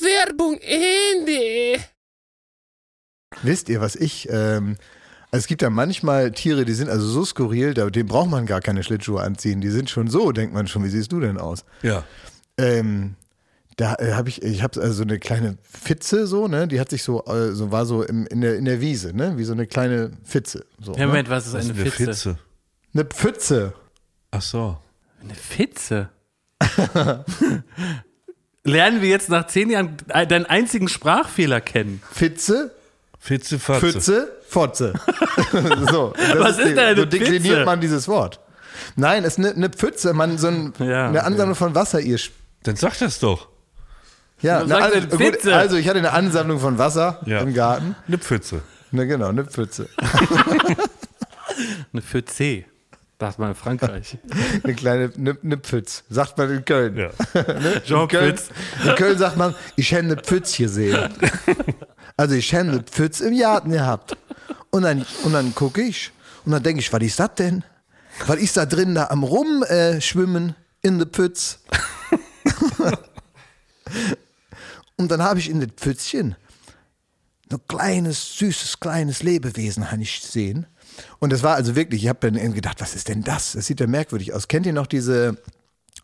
Werbung Ende. Wisst ihr, was ich... Ähm, also es gibt ja manchmal Tiere, die sind also so skurril, da, dem braucht man gar keine Schlittschuhe anziehen. Die sind schon so, denkt man schon. Wie siehst du denn aus? Ja. Ähm, da äh, habe ich, ich habe also so eine kleine Fitze so, ne? Die hat sich so, äh, so war so im, in, der, in der Wiese, ne? Wie so eine kleine Fitze. So, Ja, ne? Moment, was ist Das eine ist eine Fitze? Fitze. Eine Pfütze. Ach so. Eine Fitze? Lernen wir jetzt nach zehn Jahren deinen einzigen Sprachfehler kennen? Fitze, Fitze, Fatze. Pfütze, Fotze. so, Was ist denn eine So dekliniert Pfütze? man dieses Wort. Nein, es ist eine, eine Pfütze, man so ein, Ja, eine. Ansammlung von Wasser. Ihr Dann sag das doch. ja, eine sagt An- denn gut, Pfütze? also ich hatte eine Ansammlung von Wasser Ja. im Garten. Eine Pfütze. Ne, genau, eine Pfütze. Eine für C. Sagt man in Frankreich. Eine kleine eine, Pfütz, sagt man in Köln. Ja. Jean in, Köln in Köln sagt man, ich hätte eine Pfütz gesehen. Also ich hätte eine Pfütz im Garten gehabt. Und dann, und dann gucke ich und dann denke ich, was ist das denn? Was ist da drin da am Rum äh, schwimmen in der Pfütz? und dann habe ich in das Pfützchen ein kleines, süßes, kleines Lebewesen habe ich gesehen. Und das war also wirklich, ich habe dann gedacht, was ist denn das? Das sieht ja merkwürdig aus. Kennt ihr noch diese,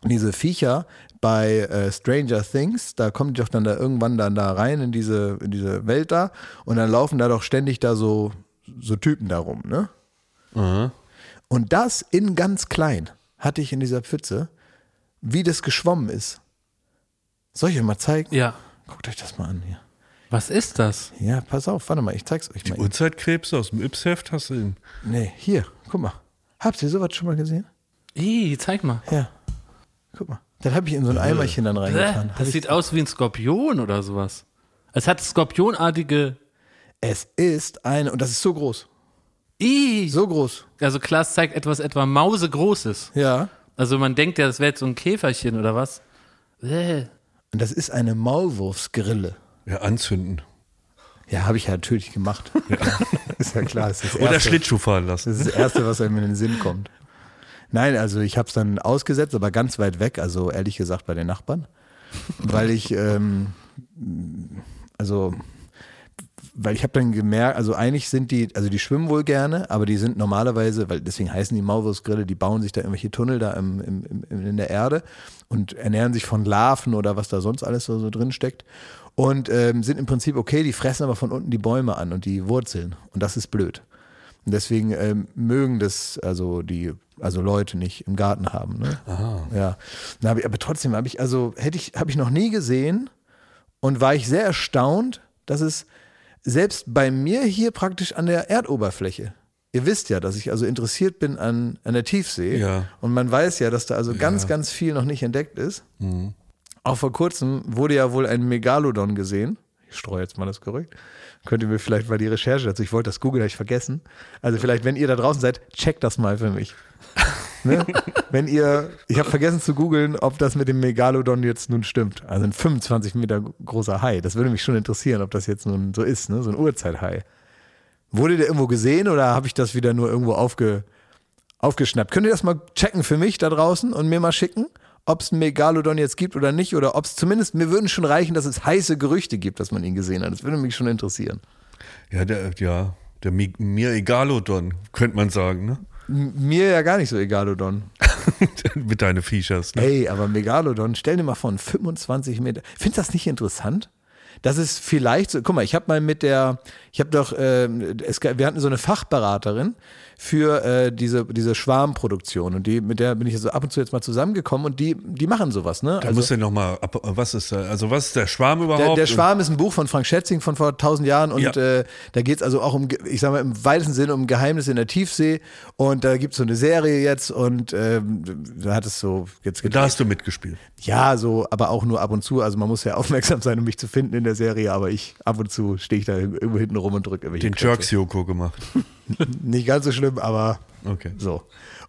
diese Viecher bei äh, Stranger Things? Da kommen die doch dann da irgendwann dann da rein in diese, in diese Welt da und dann laufen da doch ständig da so, so Typen da rum, ne? Und das in ganz klein hatte ich in dieser Pfütze, wie das geschwommen ist. Soll ich euch mal zeigen? Ja. Guckt euch das mal an hier. Was ist das? Ja, pass auf, warte mal, ich zeig's euch mal. Uhrzeitkrebs aus dem Yps-Heft hast du ihn. Nee, hier, guck mal. Habt ihr sowas schon mal gesehen? Ih, zeig mal. Ja. Guck mal. Das habe ich in so ein Eimerchen dann reingetan. Hab Das ich, sieht aus wie ein Skorpion oder sowas. Es hat skorpionartige. es ist eine, und das ist so groß. Ih. So groß. Also Klaas zeigt etwas etwa Mausegroßes. Ja. Also man denkt ja, das wäre jetzt so ein Käferchen oder was. Äh. Und das ist eine Maulwurfsgrille. Ja, anzünden. Ja, habe ich ja natürlich gemacht. ist ja klar. Ist das Oder Erste. Schlittschuh fahren lassen. Das ist das Erste, was einem in den Sinn kommt. Nein, also ich habe es dann ausgesetzt, aber ganz weit weg, also ehrlich gesagt bei den Nachbarn. Weil ich, ähm, also, weil ich habe dann gemerkt, also eigentlich sind die, also die schwimmen wohl gerne, aber die sind normalerweise, weil deswegen heißen die Maulwurfsgrille, die bauen sich da irgendwelche Tunnel da im, im, im, in der Erde und ernähren sich von Larven oder was da sonst alles so, so drin steckt. Und ähm, sind im Prinzip okay, die fressen aber von unten die Bäume an und die Wurzeln. Und das ist blöd. Und deswegen ähm, mögen das also die also Leute nicht im Garten haben. Ne? Ja. Dann hab ich, aber trotzdem habe ich also hätte ich habe ich noch nie gesehen und war ich sehr erstaunt, dass es selbst bei mir hier praktisch an der Erdoberfläche. Ihr wisst ja, dass ich also interessiert bin an, an der Tiefsee. Ja. Und man weiß ja, dass da also ganz, ganz viel noch nicht entdeckt ist. Auch vor kurzem wurde ja wohl ein Megalodon gesehen. Ich streue jetzt mal das Gerücht. Könnt ihr mir vielleicht mal die Recherche dazu, ich wollte das googeln, habe vergessen. Also vielleicht, wenn ihr da draußen seid, checkt das mal für mich. ne? Wenn ihr, ich habe vergessen zu googeln, ob das mit dem Megalodon jetzt nun stimmt. Also ein 25 Meter großer Hai. Das würde mich schon interessieren, ob das jetzt nun so ist, ne? so ein Urzeithai. Wurde der irgendwo gesehen oder habe ich das wieder nur irgendwo aufge, aufgeschnappt? Könnt ihr das mal checken für mich da draußen und mir mal schicken, ob es einen Megalodon jetzt gibt oder nicht? Oder ob es zumindest, mir würden schon reichen, dass es heiße Gerüchte gibt, dass man ihn gesehen hat. Das würde mich schon interessieren. Ja, der, ja, der Mi- mir egalodon, könnte man sagen, ne? Mir ja gar nicht so Egalodon. Mit deinen Features, ne? Ey, aber Megalodon, stell dir mal vor, ein 25 Meter. Findest du das nicht interessant? Das ist vielleicht so, guck mal, ich habe mal mit der, ich habe doch, ähm, es, wir hatten so eine Fachberaterin für äh, diese, diese Schwarmproduktion und die, mit der bin ich also ab und zu jetzt mal zusammengekommen und die, die machen sowas, ne? Da muss ja noch mal, ab- was ist da, also was ist der Schwarm überhaupt? Der, der Schwarm ist ein Buch von Frank Schätzing von vor tausend Jahren und Ja. äh, da geht es also auch um, ich sag mal, im weitesten Sinne um Geheimnisse in der Tiefsee und da gibt es so eine Serie jetzt und ähm, da hat es so jetzt Und da hast du mitgespielt. ja, so, aber auch nur ab und zu. Also man muss ja aufmerksam sein, um mich zu finden in der Serie, aber ich ab und zu stehe ich da irgendwo hinten rum und drücke irgendwelche Den. Jerks-Joko gemacht. Nicht ganz so schlimm, aber Okay. so.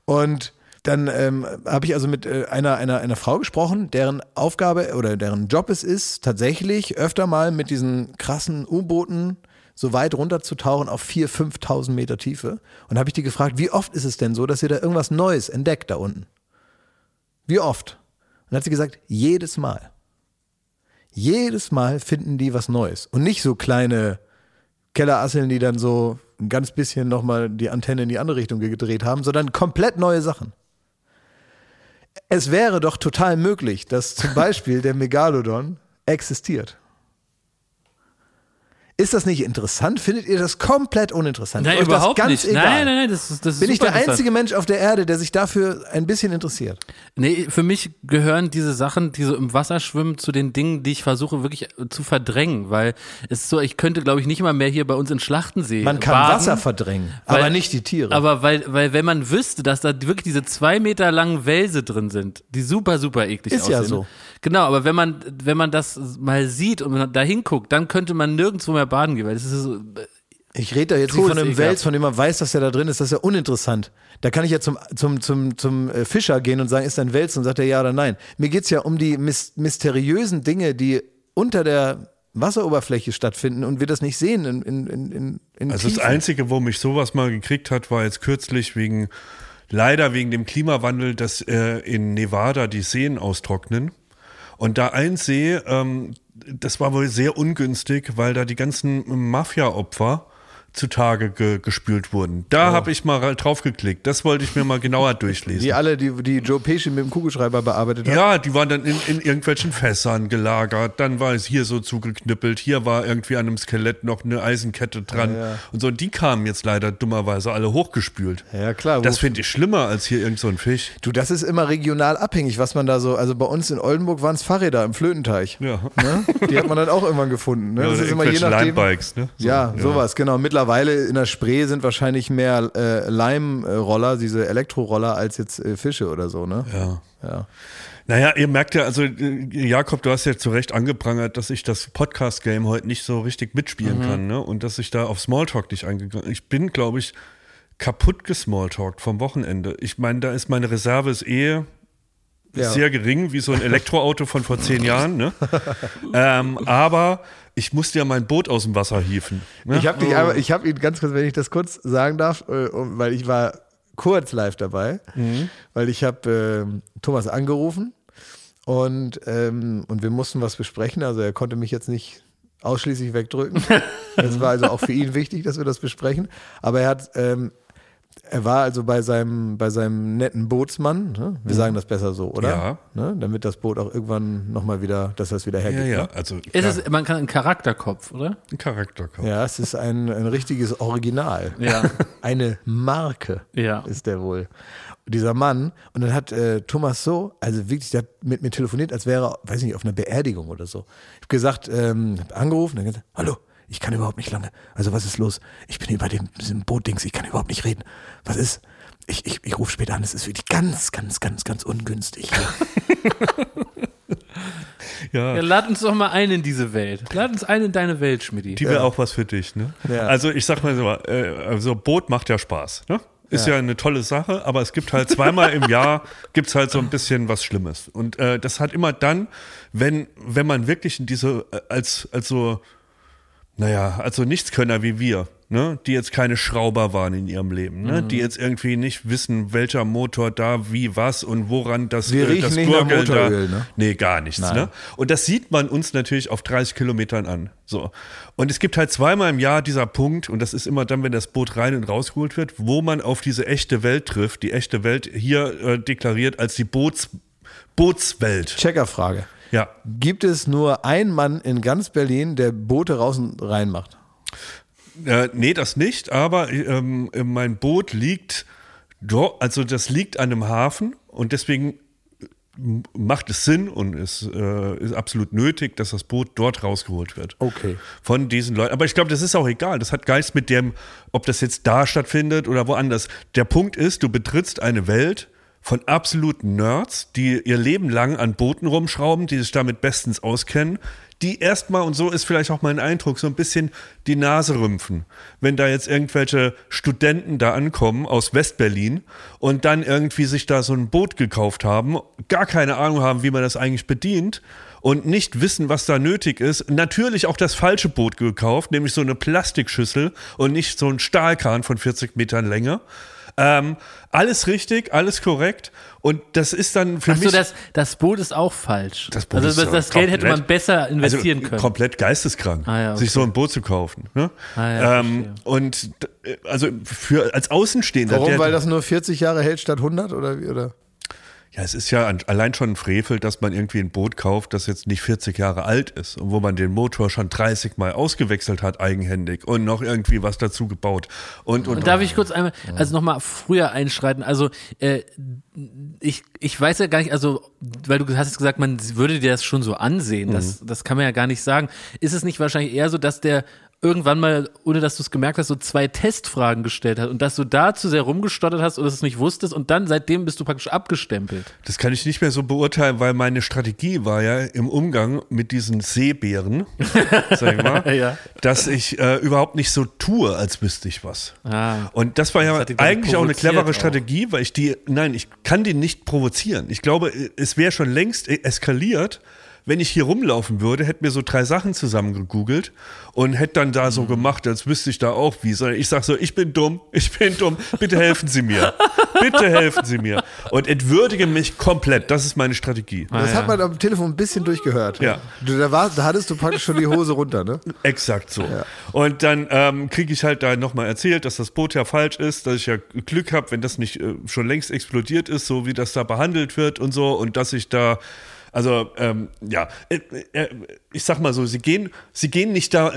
Und dann ähm, habe ich also mit äh, einer, einer, einer Frau gesprochen, deren Aufgabe oder deren Job es ist, tatsächlich öfter mal mit diesen krassen U-Booten so weit runterzutauchen auf 4.000, 5.000 Meter Tiefe. Und habe ich die gefragt, wie oft ist es denn so, dass ihr da irgendwas Neues entdeckt da unten? Wie oft? Und dann hat sie gesagt, jedes Mal. Jedes Mal finden die was Neues. Und nicht so kleine Kellerasseln, die dann so ein ganz bisschen nochmal die Antenne in die andere Richtung gedreht haben, sondern komplett neue Sachen. Es wäre doch total möglich, dass zum Beispiel der Megalodon existiert. Ist das nicht interessant? Findet ihr das komplett uninteressant? Nein, Ist euch das überhaupt ganz nicht. Egal? Nein, nein, nein, das ist, das ist Bin ich der einzige Mensch auf der Erde, der sich dafür ein bisschen interessiert? Nee, für mich gehören diese Sachen, die so im Wasser schwimmen, zu den Dingen, die ich versuche wirklich äh, zu verdrängen, weil es ist so, ich könnte, glaube ich, nicht mal mehr hier bei uns in Schlachtensee Man kann baden, Wasser verdrängen, weil- aber nicht die Tiere. Aber weil, weil wenn man wüsste, dass da wirklich diese zwei Meter langen Wälse drin sind, die super, super eklig Ist ja aussehen. so. Genau, aber wenn man, wenn man das mal sieht und man da hinguckt, dann könnte man nirgendwo mehr baden gehen, weil das ist so, Ich rede da jetzt nicht von einem. Wels, von dem man weiß, dass der da drin ist. Das ist ja uninteressant. Da kann ich ja zum, zum, zum, zum äh, Fischer gehen und sagen, ist da ein Wels? Und sagt er ja oder nein. Mir geht's ja um die mys mysteriösen Dinge, die unter der Wasseroberfläche stattfinden und wir das nicht sehen in, in, in, in, Also das Tiefen. Einzige, wo mich sowas mal gekriegt hat, war jetzt kürzlich wegen, leider wegen dem Klimawandel, dass äh, in Nevada die Seen austrocknen. Und da ein See, ähm, das war wohl sehr ungünstig, weil da die ganzen Mafia-Opfer zutage ge gespült wurden. Da habe ich mal ra- drauf geklickt. Das wollte ich mir mal genauer durchlesen. Die alle, die, die Joe Pesci mit dem Kugelschreiber bearbeitet hat. Ja, die waren dann in, in irgendwelchen Fässern gelagert. Dann war es hier so zugeknüppelt. Hier war irgendwie an einem Skelett noch eine Eisenkette dran. Ja, ja. Und so, die kamen jetzt leider dummerweise alle hochgespült. Ja, klar. Das finde ich schlimmer als hier irgend so ein Fisch. Du, das ist immer regional abhängig, was man da so, also bei uns in Oldenburg waren es Fahrräder im Flötenteich. Ja. Ne? Die hat man dann auch irgendwann gefunden. Ne? Ja, das ist immer je nachdem. Limebikes, ne? So, ja, sowas, genau. Mittlerweile in der Spree sind wahrscheinlich mehr äh, Leimroller, diese Elektroroller, als jetzt äh, Fische oder so, ne? Ja. Ja. Naja, ihr merkt ja, also äh, Jakob, du hast ja zu Recht angeprangert, dass ich das Podcast-Game heute nicht so richtig mitspielen kann, ne? Und dass ich da auf Smalltalk nicht eingegangen Ich bin, glaube ich, kaputt gesmalltalkt vom Wochenende. Ich meine, da ist meine Reserve ist eh Ja. sehr gering, wie so ein Elektroauto von vor zehn Jahren, ne? ähm, aber ich musste ja mein Boot aus dem Wasser hieven. Ne? Ich habe ich habe ihn ganz kurz, wenn ich das kurz sagen darf, äh, weil ich war kurz live dabei, weil ich habe ähm, Thomas angerufen und, ähm, und wir mussten was besprechen. Also er konnte mich jetzt nicht ausschließlich wegdrücken. Es war also auch für ihn wichtig, dass wir das besprechen. Aber er hat, ähm, er war also bei seinem, bei seinem netten Bootsmann. Ne? Wir sagen das besser so, oder? Ja. Ne? Damit das Boot auch irgendwann nochmal wieder, dass er es wieder ja, hergibt. ja, Ne? also ist es, man kann einen Charakterkopf, oder? ein Charakter. Ja, es ist ein, ein richtiges Original. Ja. Eine Marke Ja. ist der wohl. Dieser Mann. Und dann hat äh, Thomas so, also wirklich, der hat mit mir telefoniert, als wäre er, weiß ich nicht, auf einer Beerdigung oder so. Ich habe gesagt, ähm, hab angerufen, dann gesagt, hallo, ich kann überhaupt nicht lange. Also was ist los? Ich bin hier bei dem, diesem Bootdings, ich kann überhaupt nicht reden. Was ist? Ich, ich, ich rufe später an, es ist wirklich ganz, ganz, ganz, ganz ungünstig. Ja. Ja, lad uns doch mal ein in diese Welt. Lad uns ein in deine Welt, Schmidti. Die wäre auch was für dich, ne? Ja. Also ich sag mal so, äh, also Boot macht ja Spaß, ne? Ist ja. eine tolle Sache, aber es gibt halt zweimal im Jahr gibt's halt so ein bisschen was Schlimmes. Und äh, das hat immer dann, wenn, wenn man wirklich in diese, äh, als, als so, naja, also Nichtskönner wie wir, ne, die jetzt keine Schrauber waren in ihrem Leben, ne, die jetzt irgendwie nicht wissen, welcher Motor da wie was und woran das, Wir äh, das nicht nach Gurgel Motoröl, da, ne? Nee, gar nichts, Nein. ne? Und das sieht man uns natürlich auf 30 Kilometern an. So. Und es gibt halt zweimal im Jahr dieser Punkt, und das ist immer dann, wenn das Boot rein und rausgeholt wird, wo man auf diese echte Welt trifft. Die echte Welt hier äh, deklariert als die Boots, Bootswelt. Checkerfrage. Ja. Gibt es nur einen Mann in ganz Berlin, der Boote raus und rein macht? Äh, nee, das nicht, aber ähm, mein Boot liegt dort, also das liegt an einem Hafen und deswegen macht es Sinn und es äh, ist absolut nötig, dass das Boot dort rausgeholt wird. Okay. Von diesen Leuten. Aber ich glaube, das ist auch egal. Das hat nichts mit dem, ob das jetzt da stattfindet oder woanders. Der Punkt ist, du betrittst eine Welt von absoluten Nerds, die ihr Leben lang an Booten rumschrauben, die sich damit bestens auskennen, die erstmal, und so ist vielleicht auch mein Eindruck, so ein bisschen die Nase rümpfen. Wenn da jetzt irgendwelche Studenten da ankommen aus Westberlin und dann irgendwie sich da so ein Boot gekauft haben, gar keine Ahnung haben, wie man das eigentlich bedient und nicht wissen, was da nötig ist, natürlich auch das falsche Boot gekauft, nämlich so eine Plastikschüssel und nicht so ein Stahlkahn von 40 Metern Länge. Ähm, alles richtig, alles korrekt. Und das ist dann für Achso, mich. das, das Boot ist auch falsch. Das Boot also ist das, das Geld hätte man besser investieren also, können. Komplett geisteskrank, Ah, ja, okay. sich so ein Boot zu kaufen. Ne? Ah, ja, ähm, und d- also für als Außenstehender, Warum? der, Weil das nur 40 Jahre hält statt 100 oder wie? Oder? Ja, es ist ja allein schon ein Frevel, dass man irgendwie ein Boot kauft, das jetzt nicht 40 Jahre alt ist und wo man den Motor schon 30 Mal ausgewechselt hat, eigenhändig und noch irgendwie was dazu gebaut. Und, und, Und darf ich kurz einmal, also nochmal früher einschreiten? Also, äh, ich, ich weiß ja gar nicht, also, weil du hast jetzt gesagt, man würde dir das schon so ansehen. Das, das kann man ja gar nicht sagen. Ist es nicht wahrscheinlich eher so, dass der irgendwann mal, ohne dass du es gemerkt hast, so zwei Testfragen gestellt hat und dass du da zu sehr rumgestottert hast oder es nicht wusstest und dann seitdem bist du praktisch abgestempelt. Das kann ich nicht mehr so beurteilen, weil meine Strategie war ja im Umgang mit diesen Seebären, sag ich mal, Ja. dass ich äh, überhaupt nicht so tue, als wüsste ich was. Ah. Und das war ja dich dann eigentlich auch eine clevere auch. Strategie, weil ich die, nein, ich kann die nicht provozieren. Ich glaube, es wäre schon längst e- eskaliert, wenn ich hier rumlaufen würde, hätte mir so drei Sachen zusammengegoogelt und hätte dann da so Mhm. gemacht, als wüsste ich da auch wie. Sondern ich sage so, ich bin dumm, ich bin dumm, bitte helfen Sie mir. Bitte helfen Sie mir. Und entwürdige mich komplett. Das ist meine Strategie. Das ja. hat man am Telefon ein bisschen durchgehört. Ja. Du, da, war, da hattest du praktisch schon die Hose runter, ne? Exakt so. Und dann ähm, kriege ich halt da nochmal erzählt, dass das Boot ja falsch ist, dass ich ja Glück habe, wenn das nicht äh, schon längst explodiert ist, so wie das da behandelt wird und so und dass ich da also ähm, ja, äh, äh, ich sag mal so, sie gehen, sie gehen nicht da,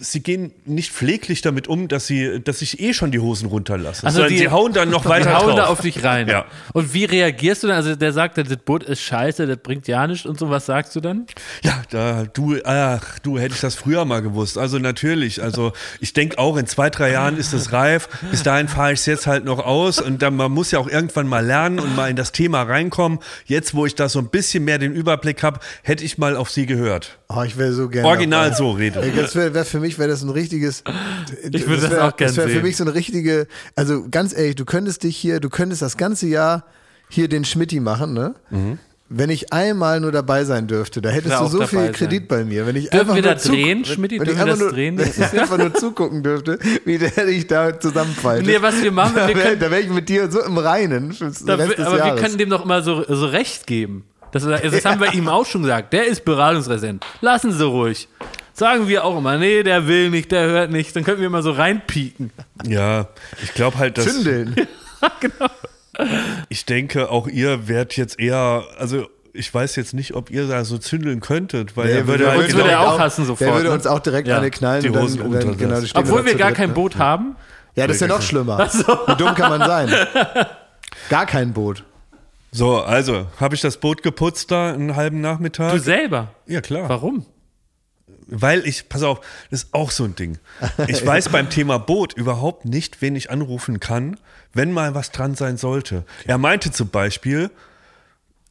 sie gehen nicht pfleglich damit um, dass sie, dass ich eh schon die Hosen runterlasse. Also die- sie hauen dann noch Die weiter hauen drauf. da auf dich rein. Ja. Und wie reagierst du dann? Also der sagt, das Boot ist scheiße, das bringt ja nichts und so. Was sagst du dann? Ja, da du, ach, du hätte ich das früher mal gewusst. Also natürlich, also ich denke auch, in zwei, drei Jahren ist es reif. Bis dahin fahre ich es jetzt halt noch aus und dann man muss ja auch irgendwann mal lernen und mal in das Thema reinkommen. Jetzt, wo ich da so ein bisschen mehr den Überblick habe, hätte ich mal auf sie gehört. Oh, ich wäre so gerne. Original dabei. so reden. Ey, Das wäre wär für mich wäre das ein richtiges. Ich würde das wär- auch gern Das wäre für sehen. mich so eine richtige. Also ganz ehrlich, du könntest dich hier, du könntest das ganze Jahr hier den Schmitti machen, ne? Mhm. Wenn ich einmal nur dabei sein dürfte, da hättest du so viel sein. Kredit bei mir. Wenn ich Dürfen einfach wir da drehen, Schmidti? wenn ich einfach das nur, drehen Wenn ich einfach nur zugucken dürfte, wie der dich da zusammenfaltet. Nee, was wir machen, da wir wäre wär ich mit dir so im Reinen Da, aber wir können dem doch immer so, so recht geben. Das, das haben wir ihm auch schon gesagt. Der ist beratungsresistent. Lassen Sie ruhig. Sagen wir auch immer, nee, der will nicht, der hört nicht. Dann könnten wir immer so reinpieken. Ja, ich glaube halt, dass Zündeln. ich denke, auch ihr werdet jetzt eher, also ich weiß jetzt nicht, ob ihr da so zündeln könntet, weil Der er würde halt Uns genau, würde er auch hassen sofort, Der würde ne? uns auch direkt Ja, eine knallen die und dann, Hosen und dann genau, die Obwohl wir gar dritt, kein ne? Boot haben. Ja, das ist ja noch schlimmer. Wie dumm kann man sein? Gar kein Boot. So, also, habe ich das Boot geputzt da einen halben Nachmittag? Du selber. ja, klar. Warum? Weil ich, pass auf, das ist auch so ein Ding. Ich weiß beim Thema Boot überhaupt nicht, wen ich anrufen kann, wenn mal was dran sein sollte. Er meinte zum Beispiel,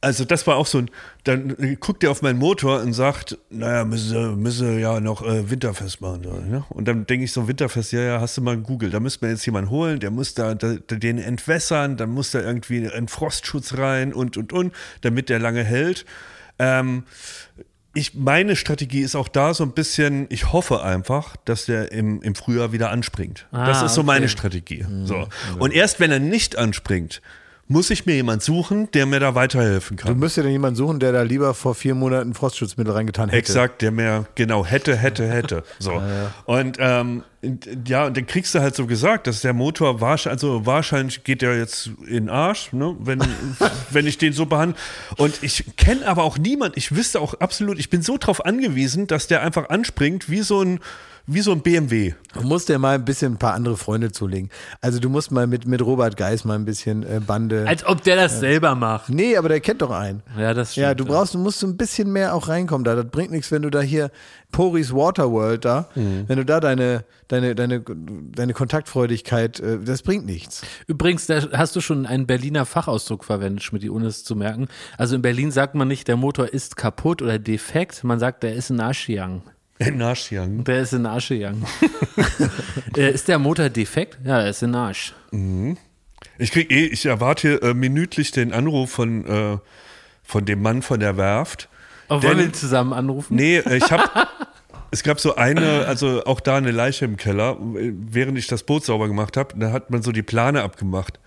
also das war auch so ein, dann guckt er auf meinen Motor und sagt, naja, müsse, müsse ja noch äh, Winterfest machen. So, ne? Und dann denke ich so, Winterfest, ja, ja, hast du mal Google, da müsste man jetzt jemanden holen, der muss da, da den entwässern, dann muss da irgendwie ein Frostschutz rein und, und, und, damit der lange hält. Ähm, ich, meine Strategie ist auch da so ein bisschen, ich hoffe einfach, dass der im, im Frühjahr wieder anspringt. das Ah, ist so okay. meine Strategie. So. Und erst wenn er nicht anspringt, muss ich mir jemand suchen, der mir da weiterhelfen Du kann. müsstest ja jemanden suchen, der da lieber vor vier Monaten Frostschutzmittel reingetan hätte. Exakt, der mir genau hätte, hätte, hätte. So. Und ähm, ja, und dann kriegst du halt so gesagt, dass der Motor wahrscheinlich, also wahrscheinlich geht der jetzt in den Arsch, ne, wenn, wenn ich den so behandle. Und ich kenne aber auch niemand, ich wüsste auch absolut, ich bin so drauf angewiesen, dass der einfach anspringt wie so ein, wie so ein BMW. Du musst dir mal ein bisschen ein paar andere Freunde zulegen. Also du musst mal mit, mit Robert Geis mal ein bisschen äh, Bande. Als ob der das selber macht. nee, aber der kennt doch einen. Ja, das stimmt. Ja, du brauchst, du musst so ein bisschen mehr auch reinkommen da. Das bringt nichts, wenn du da hier Poris Waterworld da, Mhm. wenn du da deine, deine, deine, deine Kontaktfreudigkeit, äh, das bringt nichts. Übrigens, da hast du schon einen Berliner Fachausdruck verwendet, Schmidt, ohne es zu merken. Also in Berlin sagt man nicht, der Motor ist kaputt oder defekt, man sagt, der ist ein Aschiang. In Arschjang. Der ist ein Aschiang. äh, ist der Motor defekt? Ja, er ist ein Arsch. Ich krieg eh, ich erwarte äh, minütlich den Anruf von, äh, von dem Mann von der Werft. Oh, wollen wir ihn zusammen anrufen? Nee, äh, ich habe. es gab so eine, also auch da eine Leiche im Keller, während ich das Boot sauber gemacht habe. Da hat man so die Plane abgemacht.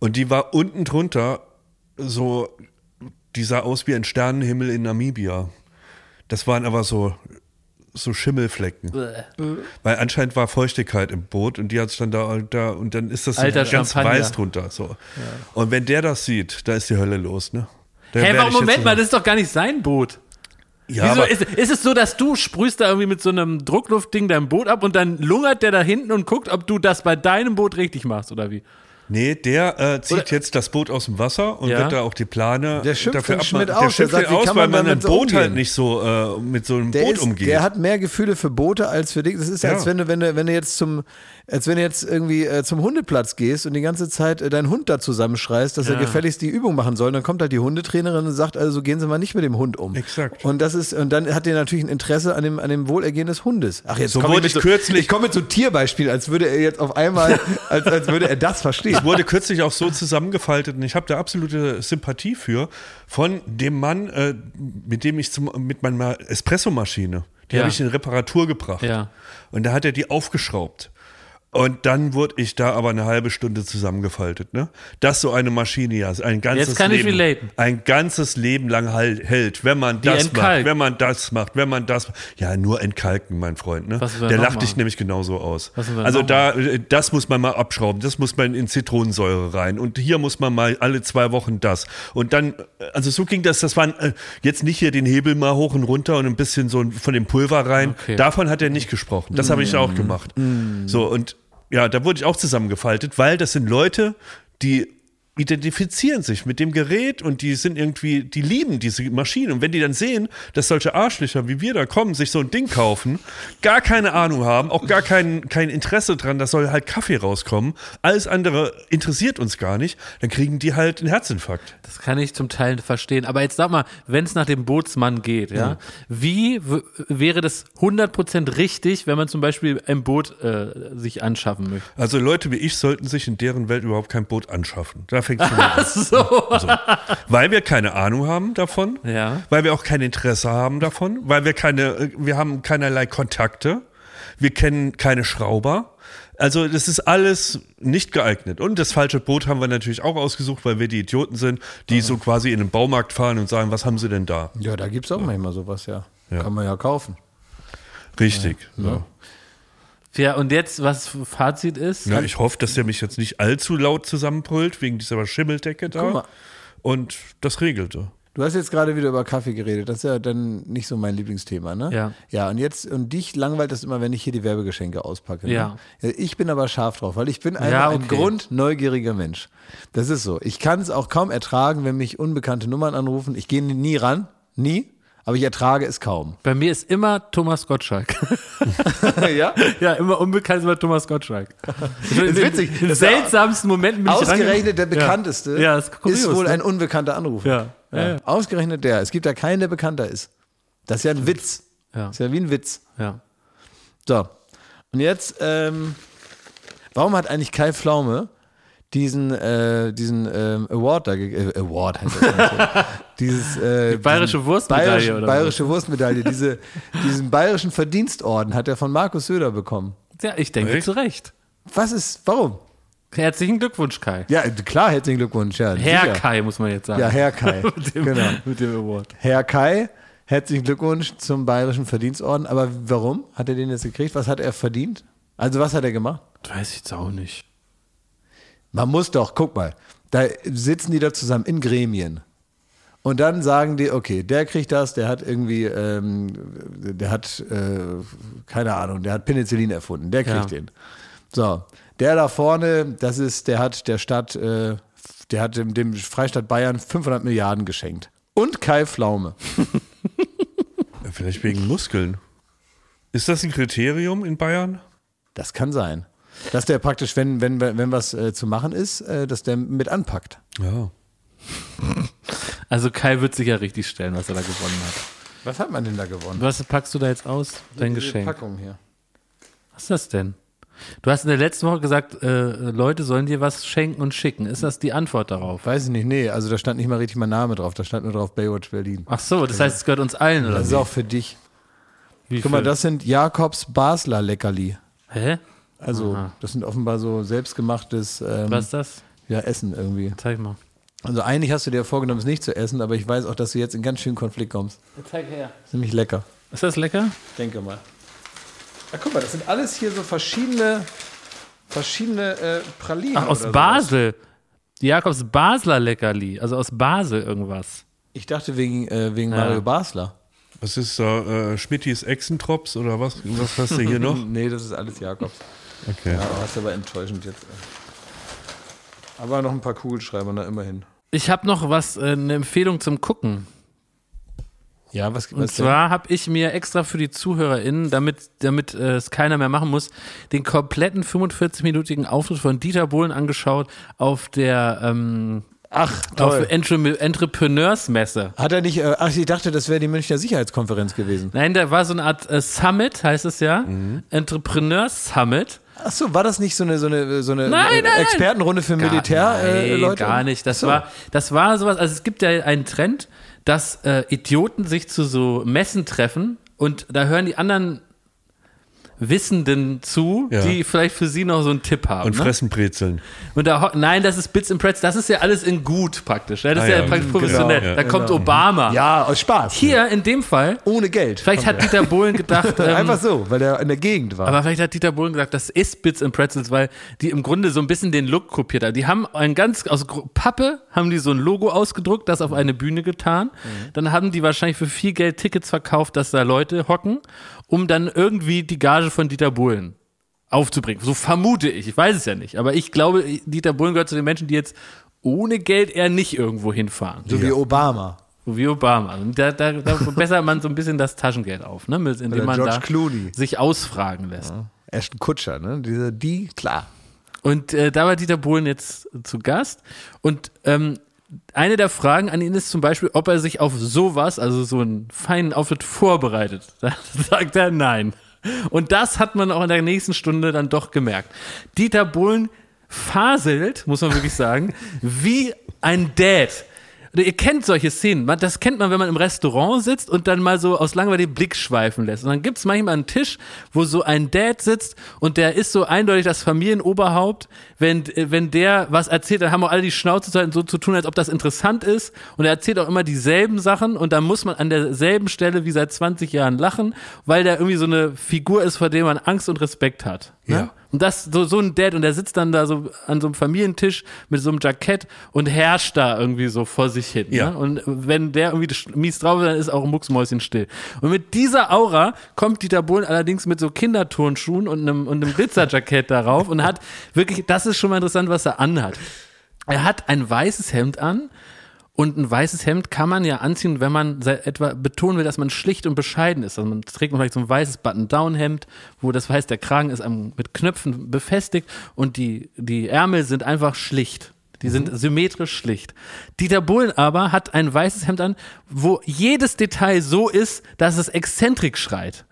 Und die war unten drunter so, die sah aus wie ein Sternenhimmel in Namibia. Das waren aber so, so Schimmelflecken. Weil anscheinend war Feuchtigkeit im Boot und die hat es dann da, da und dann ist das so Alter ganz Champagner. weiß drunter. So. Und wenn der das sieht, da ist die Hölle los, ne? Hä, werd warum, Moment mal, das ist doch gar nicht sein Boot. Ja, Wieso ist, ist es so, dass du sprühst da irgendwie mit so einem Druckluftding dein Boot ab und dann lungert der da hinten und guckt, ob du das bei deinem Boot richtig machst oder wie? Nee, der äh, zieht Oder- jetzt das Boot aus dem Wasser und Ja. wird da auch die Plane Der schimpft dafür. Schmidt Der aus. Der schimpft sagt, ihn wie aus, kann weil man man ein Boot halt umgehen? nicht so äh, mit so einem Der, Boot ist, umgeht. der hat mehr Gefühle für Boote als für dich. Das ist, Ja. als wenn du, wenn du, wenn du jetzt zum, als wenn du jetzt irgendwie äh, zum Hundeplatz gehst und die ganze Zeit äh, deinen Hund da zusammenschreist, dass er Ja. gefälligst die Übung machen soll. Dann kommt halt die Hundetrainerin und sagt, also gehen Sie mal nicht mit dem Hund um. Exakt. Und das ist, und dann hat er natürlich ein Interesse an dem, an dem Wohlergehen des Hundes. Ach, jetzt So komm wurde mit ich kürzlich- Ich komme mit so Tierbeispielen, als würde er jetzt auf einmal, als, als würde er das verstehen. Es wurde kürzlich auch so zusammengefaltet und ich habe da absolute Sympathie für von dem Mann, äh, mit dem ich zum, mit meiner Espressomaschine, die Ja. habe ich in Reparatur gebracht. Ja. Und da hat er die aufgeschraubt. Und dann wurde ich da aber eine halbe Stunde zusammengefaltet, ne? Dass so eine Maschine ja ein ganzes Leben, ein ganzes Leben lang halt, hält, wenn man Die das macht, wenn man das macht, wenn man das Ja, nur entkalken, mein Freund, ne? Der lacht dich nämlich genauso aus. Also da äh, das muss man mal abschrauben, das muss man in Zitronensäure rein und hier muss man mal alle zwei Wochen das. Und dann, äh, also so ging das, das waren äh, jetzt nicht hier den Hebel mal hoch und runter und ein bisschen so von dem Pulver rein. Okay. Davon hat er nicht gesprochen. Das habe ich auch gemacht. So und ja, da wurde ich auch zusammengefaltet, weil das sind Leute, die identifizieren sich mit dem Gerät und die sind irgendwie, die lieben diese Maschine. Und wenn die dann sehen, dass solche Arschlöcher wie wir da kommen, sich so ein Ding kaufen, gar keine Ahnung haben, auch gar kein, kein Interesse dran, da soll halt Kaffee rauskommen, alles andere interessiert uns gar nicht, dann kriegen die halt einen Herzinfarkt. Das kann ich zum Teil verstehen. Aber jetzt sag mal, wenn es nach dem Bootsmann geht, ja, wie w- wäre das 100% richtig, wenn man zum Beispiel ein Boot äh, sich anschaffen möchte? Also Leute wie ich sollten sich in deren Welt überhaupt kein Boot anschaffen. Da fängt schon an. So. Weil wir keine Ahnung haben davon, Ja. weil wir auch kein Interesse haben davon, weil wir keine, äh, wir haben keinerlei Kontakte, wir kennen keine Schrauber. Also das ist alles nicht geeignet. Und das falsche Boot haben wir natürlich auch ausgesucht, weil wir die Idioten sind, die so quasi in den Baumarkt fahren und sagen, was haben sie denn da? Ja, da gibt es auch manchmal sowas, ja. Ja. Kann man ja kaufen. Richtig. Ja. Ja, und jetzt, was Fazit ist? Ja, ich hoffe, dass der mich jetzt nicht allzu laut zusammenbrüllt, wegen dieser Schimmeldecke Guck mal. da. Und das regelte. Du hast jetzt gerade wieder über Kaffee geredet. Das ist ja dann nicht so mein Lieblingsthema, ne? Ja. Ja, und jetzt, und dich langweilt es immer, wenn ich hier die Werbegeschenke auspacke. Ne? Ja. Ich bin aber scharf drauf, weil ich bin einfach Ja, ein okay. grundneugieriger Mensch. Das ist so. Ich kann es auch kaum ertragen, wenn mich unbekannte Nummern anrufen. Ich gehe nie ran, nie, aber ich ertrage es kaum. Bei mir ist immer Thomas Gottschalk. ja? ja, immer unbekannt ist immer Thomas Gottschalk. Das ist witzig. Ja seltsamsten Momenten bin Ausgerechnet der bekannteste Ja, ja ist, kurios, ist wohl ne? ein unbekannter Anrufer. Ja. Ja, ja. Ausgerechnet der. Es gibt da keinen, der bekannter ist. Das ist ja ein Witz. Ja. Das ist ja wie ein Witz. Ja. So. Und jetzt, ähm, warum hat eigentlich Kai Pflaume diesen, äh, diesen ähm, Award da, äh, Award heißt das. Dieses, äh, Die bayerische Wurstmedaille bayerischen, oder bayerische Wurstmedaille, diese, diesen bayerischen Verdienstorden hat er von Markus Söder bekommen. ja, ich denke Echt? zu Recht. Was ist, warum? Herzlichen Glückwunsch, Kai. Ja, klar, herzlichen Glückwunsch. Ja, Herr sicher. Kai, muss man jetzt sagen. Ja, Herr Kai. mit, dem, genau. mit dem Award. Herr Kai, herzlichen Glückwunsch zum bayerischen Verdienstorden. Aber warum hat er den jetzt gekriegt? Was hat er verdient? Also was hat er gemacht? Weiß ich jetzt auch nicht. Man muss doch, guck mal, da sitzen die da zusammen in Gremien. Und dann sagen die, okay, der kriegt das, der hat irgendwie, ähm, der hat, äh, keine Ahnung, der hat Penicillin erfunden, der kriegt Ja. den. So, der da vorne, das ist, der hat der Stadt, äh, der hat dem, dem Freistaat Bayern 500 Milliarden geschenkt. Und Kai Pflaume. Vielleicht wegen Muskeln. Ist das ein Kriterium in Bayern? Das kann sein. Dass der praktisch, wenn, wenn, wenn was äh, zu machen ist, äh, dass der mit anpackt. Ja. Also Kai wird sich ja richtig stellen, was er da gewonnen hat. Was hat man denn da gewonnen? Was packst du da jetzt aus? Dein Diese Geschenk. Packung hier. Was ist das denn? Du hast in der letzten Woche gesagt, äh, Leute sollen dir was schenken und schicken. Ist das die Antwort darauf? Weiß ich nicht, nee, also da stand nicht mal richtig mein Name drauf, da stand nur drauf Baywatch Berlin. Ach so, das heißt, es gehört uns allen, oder? Das ist wie? auch für dich. Wie Guck mal, viel? das sind Jakobs Basler Leckerli. Hä? Also, Aha. das sind offenbar so selbstgemachtes ähm, Was ist das? ja, Essen irgendwie. Zeig mal. Also eigentlich hast du dir vorgenommen, es nicht zu essen, aber ich weiß auch, dass du jetzt in ganz schönen Konflikt kommst. Zeig her. Das ist nämlich lecker. Ist das lecker? Denke mal. Ja, guck mal, das sind alles hier so verschiedene, verschiedene äh, Pralinen. Ach, aus oder sowas. Basel. Jakobs Basler Leckerli. Also aus Basel irgendwas. Ich dachte wegen, äh, wegen Mario Basler. Was ist da? Äh, Schmittis Echsentrops oder was? Was hast du hier noch? Nee, das ist alles Jakobs. Okay. Ja, aber das ist aber enttäuschend jetzt. Aber noch ein paar Kugelschreiber, na immerhin. Ich habe noch was, äh, eine Empfehlung zum Gucken. Ja, was, Und zwar habe ich mir extra für die ZuhörerInnen, damit, damit äh, es keiner mehr machen muss, den kompletten 45-minütigen Auftritt von Dieter Bohlen angeschaut auf der ähm, Ach, auf toll. Entre Entrepreneursmesse. Hat er nicht, äh, ach, ich dachte, das wäre die Münchner Sicherheitskonferenz gewesen. Nein, da war so eine Art äh, Summit, heißt es ja. Mhm. Entrepreneurs Summit. Ach so, war das nicht so eine, so eine, so eine Nein, nein. Expertenrunde für Militärleute? Äh, gar nicht. Das so. war, das war sowas. Also es gibt ja einen Trend, dass äh, Idioten sich zu so Messen treffen und da hören die anderen Wissenden zu, Ja. die vielleicht für sie noch so einen Tipp haben. Und ne? fressen Brezeln. Und da, nein, das ist Bits and Pretzels. Das ist ja alles in gut praktisch. Ja? Das Ah, ist ja, ja. praktisch Genau, professionell. ja. da kommt Obama. Ja, aus Spaß. Hier in dem Fall, Ohne Geld. vielleicht hat Dieter Bohlen gedacht, ähm, Einfach so, weil er in der Gegend war. Aber vielleicht hat Dieter Bohlen gesagt, das ist Bits and Pretzels, weil die im Grunde so ein bisschen den Look kopiert haben. Die haben ein ganz, aus Pappe haben die so ein Logo ausgedruckt, das auf eine Bühne getan. Dann haben die wahrscheinlich für viel Geld Tickets verkauft, dass da Leute hocken, um dann irgendwie die Gage von Dieter Bohlen aufzubringen. So vermute ich. Ich weiß es ja nicht. Aber ich glaube, Dieter Bohlen gehört zu den Menschen, die jetzt ohne Geld eher nicht irgendwo hinfahren. so wie Obama. So wie Obama. Und da, da, da bessert man so ein bisschen das Taschengeld auf, ne? Mit- indem man George da Clooney. sich ausfragen lässt. Ashton Kutscher, ne? Diese, die, klar. Und äh, da war Dieter Bohlen jetzt zu Gast. Und ähm, eine der Fragen an ihn ist zum Beispiel, ob er sich auf sowas, also so einen feinen Auftritt vorbereitet. Da sagt er nein. Und das hat man auch in der nächsten Stunde dann doch gemerkt. Dieter Bohlen faselt, muss man wirklich sagen, wie ein Dad. Ihr kennt solche Szenen. Das kennt man, wenn man im Restaurant sitzt und dann mal so aus Langeweile den Blick schweifen lässt. Und dann gibt es manchmal einen Tisch, wo so ein Dad sitzt und der ist so eindeutig das Familienoberhaupt. Wenn, wenn der was erzählt, dann haben auch alle die Schnauze zu halten, so zu tun, als ob das interessant ist. Und er erzählt auch immer dieselben Sachen und dann muss man an derselben Stelle wie seit 20 Jahren lachen, weil der irgendwie so eine Figur ist, vor der man Angst und Respekt hat. Ne? Ja. Und das, so, so ein Dad, und der sitzt dann da so an so einem Familientisch mit so einem Jackett und herrscht da irgendwie so vor sich hin. Ja. Ne? Und wenn der irgendwie mies drauf ist, dann ist auch ein Mucksmäuschen still. Und mit dieser Aura kommt Dieter Bohlen allerdings mit so Kinderturnschuhen und einem, und einem Glitzerjackett darauf und hat wirklich, das ist schon mal interessant, was er anhat. Er hat ein weißes Hemd an und ein weißes Hemd kann man ja anziehen, wenn man etwa betonen will, dass man schlicht und bescheiden ist. Also man trägt vielleicht so ein weißes Button-Down-Hemd, wo das heißt, der Kragen ist mit Knöpfen befestigt und die, die Ärmel sind einfach schlicht. Die sind symmetrisch schlicht. Dieter Bohlen aber hat ein weißes Hemd an, wo jedes Detail so ist, dass es exzentrik schreit.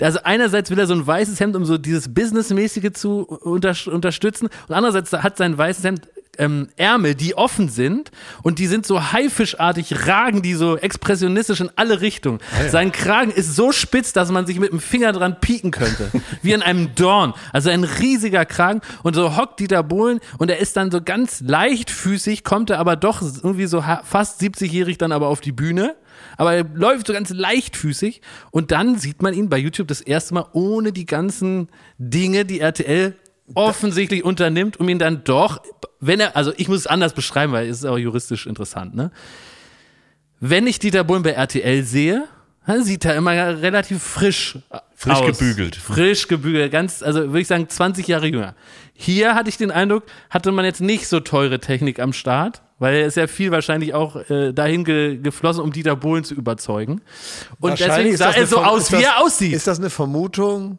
Also einerseits will er so ein weißes Hemd, um so dieses Businessmäßige zu unter, unterstützen und andererseits hat sein weißes Hemd ähm, Ärmel, die offen sind und die sind so haifischartig, ragen die so expressionistisch in alle Richtungen. Sein Kragen ist so spitz, dass man sich mit dem Finger dran pieken könnte. wie an einem Dorn. Also ein riesiger Kragen und so hockt Dieter Bohlen und er ist dann so ganz leichtfüßig, kommt er aber doch irgendwie so fast 70-jährig dann aber auf die Bühne. Aber er läuft so ganz leichtfüßig und dann sieht man ihn bei YouTube das erste Mal ohne die ganzen Dinge, die RTL offensichtlich unternimmt, um ihn dann doch, wenn er, also ich muss es anders beschreiben, weil es ist auch juristisch interessant, ne? Wenn ich Dieter Bohlen bei RTL sehe, dann sieht er immer relativ frisch Frisch aus. gebügelt. Frisch gebügelt, ganz, also würde ich sagen 20 Jahre jünger. Hier hatte ich den Eindruck, hatte man jetzt nicht so teure Technik am Start, weil er ist ja viel wahrscheinlich auch äh, dahin ge geflossen, um Dieter Bohlen zu überzeugen. Und deswegen sah er so aus, wie er aussieht. Ist das eine Vermutung?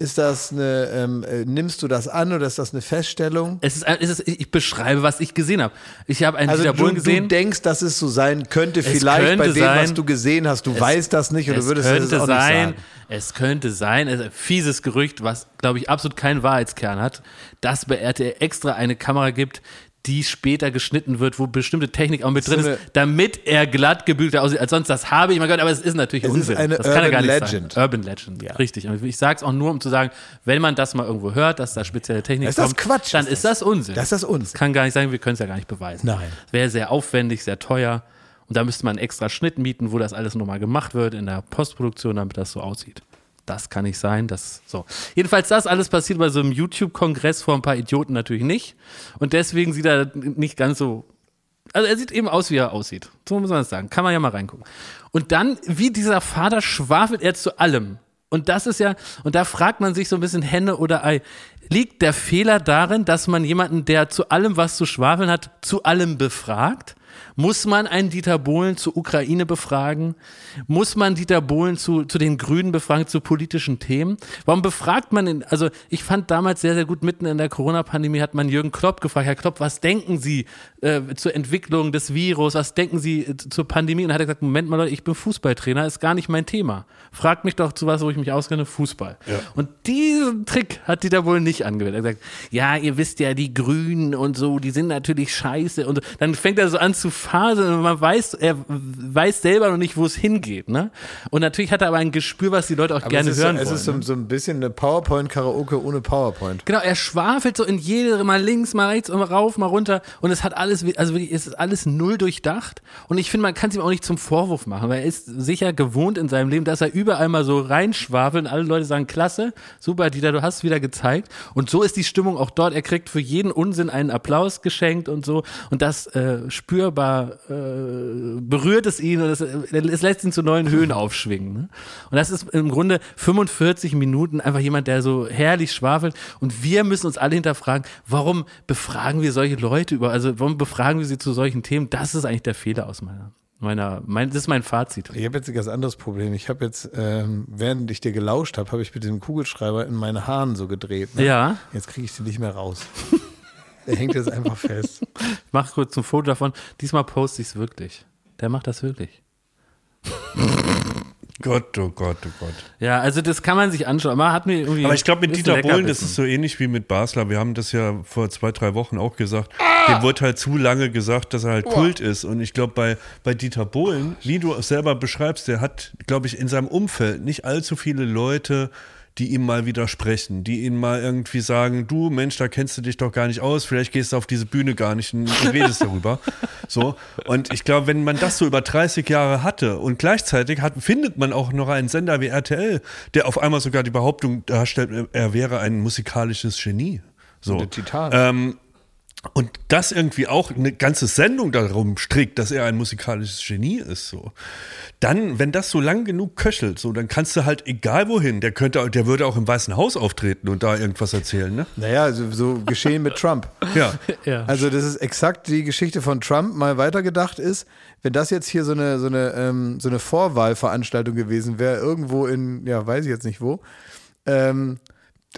Ist das eine, ähm, äh, nimmst du das an oder ist das eine Feststellung? es ist, es ist, ich beschreibe, was ich gesehen habe. Ich habe einen Also Dieter du, Bohlen du gesehen. denkst, dass es so sein könnte, vielleicht könnte bei dem, sein. was du gesehen hast. Du weißt das nicht oder es würdest könnte das auch sein, nicht sagen. es könnte sein, es ist ein fieses Gerücht, was, glaube ich, absolut keinen Wahrheitskern hat, dass bei RTL extra eine Kamera gibt, die später geschnitten wird, wo bestimmte Technik auch mit Das drin ist ist, damit er glatt gebügelter aussieht als sonst. Das habe ich mal gehört, aber es ist natürlich Es ist Unsinn. eine das kann ja gar Urban nicht Legend. sein. Urban Legend, richtig. Und ich sage es auch nur, um zu sagen, wenn man das mal irgendwo hört, dass da spezielle Technik Ist das kommt, Quatsch, dann ist ist das Unsinn. Das ist das uns. kann gar nicht sein, wir können es ja gar nicht beweisen. Nein. Wäre sehr aufwendig, sehr teuer. Und da müsste man einen extra Schnitt mieten, wo das alles nochmal gemacht wird in der Postproduktion, damit das so aussieht. Das kann nicht sein, das so. Jedenfalls das alles passiert bei so einem YouTube-Kongress vor ein paar Idioten natürlich nicht. Und deswegen sieht er nicht ganz so also er sieht eben aus, wie er aussieht. So muss man das sagen. Kann man ja mal reingucken. Und dann, wie dieser Vater, schwafelt er zu allem. Und das ist ja, und da fragt man sich so ein bisschen Henne oder Ei. Liegt der Fehler darin, dass man jemanden, der zu allem was zu schwafeln hat, zu allem befragt? Muss man einen Dieter Bohlen zur Ukraine befragen? Muss man Dieter Bohlen zu, zu den Grünen befragen, zu politischen Themen? Warum befragt man ihn? Also ich fand damals sehr, sehr gut, mitten in der Corona-Pandemie hat man Jürgen Klopp gefragt, Herr Klopp, was denken Sie äh, zur Entwicklung des Virus? Was denken Sie äh, zur Pandemie? Und hat er gesagt, Moment mal Leute, ich bin Fußballtrainer, ist gar nicht mein Thema. Fragt mich doch zu was, wo ich mich auskenne, Fußball. Und diesen Trick hat Dieter Bohlen nicht angewendet. Er hat gesagt, ja, ihr wisst ja, die Grünen und so, die sind natürlich scheiße. Und dann fängt er so an zu und man weiß, er weiß selber noch nicht, wo es hingeht. Ne? Und natürlich hat er aber ein Gespür, was die Leute auch Aber gerne es hören so, es wollen. ist so, ne? so ein bisschen eine PowerPoint-Karaoke ohne PowerPoint. Genau, er schwafelt so in jede, mal links, mal rechts, mal rauf, mal runter. Und es hat alles, also wirklich, es ist alles null durchdacht. Und ich finde, man kann es ihm auch nicht zum Vorwurf machen, weil er ist sicher gewohnt in seinem Leben, dass er überall mal so reinschwafelt und alle Leute sagen, klasse, super, Dieter, du hast es wieder gezeigt. Und so ist die Stimmung auch dort. Er kriegt für jeden Unsinn einen Applaus geschenkt und so. Und das äh, spürbar äh, berührt es ihn und es, es lässt ihn zu neuen Höhen aufschwingen. Ne? Und das ist im Grunde 45 Minuten einfach jemand, der so herrlich schwafelt. Und wir müssen uns alle hinterfragen, warum befragen wir solche Leute über, also warum befragen wir sie zu solchen Themen? Das ist eigentlich der Fehler aus meiner, meiner, mein, das ist mein Fazit. Ich habe jetzt ein ganz anderes Problem. Ich habe jetzt, ähm, während ich dir gelauscht habe, habe ich mit dem Kugelschreiber in meine Haaren so gedreht. Ne? Ja, Jetzt kriege ich sie nicht mehr raus. Der hängt jetzt einfach fest. ich mach kurz ein Foto davon. Diesmal poste ich es wirklich. Der macht das wirklich. Gott, oh Gott, oh Gott. Ja, also das kann man sich anschauen. Man hat mir irgendwie Aber ich glaube, mit Dieter Bohlen, das ist so ähnlich wie mit Basler. Wir haben das ja vor zwei, drei Wochen auch gesagt. Ah! Dem wurde halt zu lange gesagt, dass er halt Kult ist. Und ich glaube, bei, bei Dieter Bohlen, wie du es selber beschreibst, der hat, glaube ich, in seinem Umfeld nicht allzu viele Leute, die ihm mal widersprechen, die ihm mal irgendwie sagen, du Mensch, da kennst du dich doch gar nicht aus, vielleicht gehst du auf diese Bühne gar nicht und redest darüber. So. Und ich glaube, wenn man das so über 30 Jahre hatte und gleichzeitig hat, findet man auch noch einen Sender wie RTL, der auf einmal sogar die Behauptung darstellt, er wäre ein musikalisches Genie. So. Ähm, und das irgendwie auch eine ganze Sendung darum strickt, dass er ein musikalisches Genie ist, so. Dann, wenn das so lang genug köchelt, so, dann kannst du halt egal wohin, der könnte, der würde auch im Weißen Haus auftreten und da irgendwas erzählen, ne? Naja, also so geschehen mit Trump. Ja. Ja. Also das ist exakt die Geschichte von Trump mal weitergedacht ist. Wenn das jetzt hier so eine, so eine, ähm, so eine Vorwahlveranstaltung gewesen wäre, irgendwo in, ja, weiß ich jetzt nicht wo, ähm,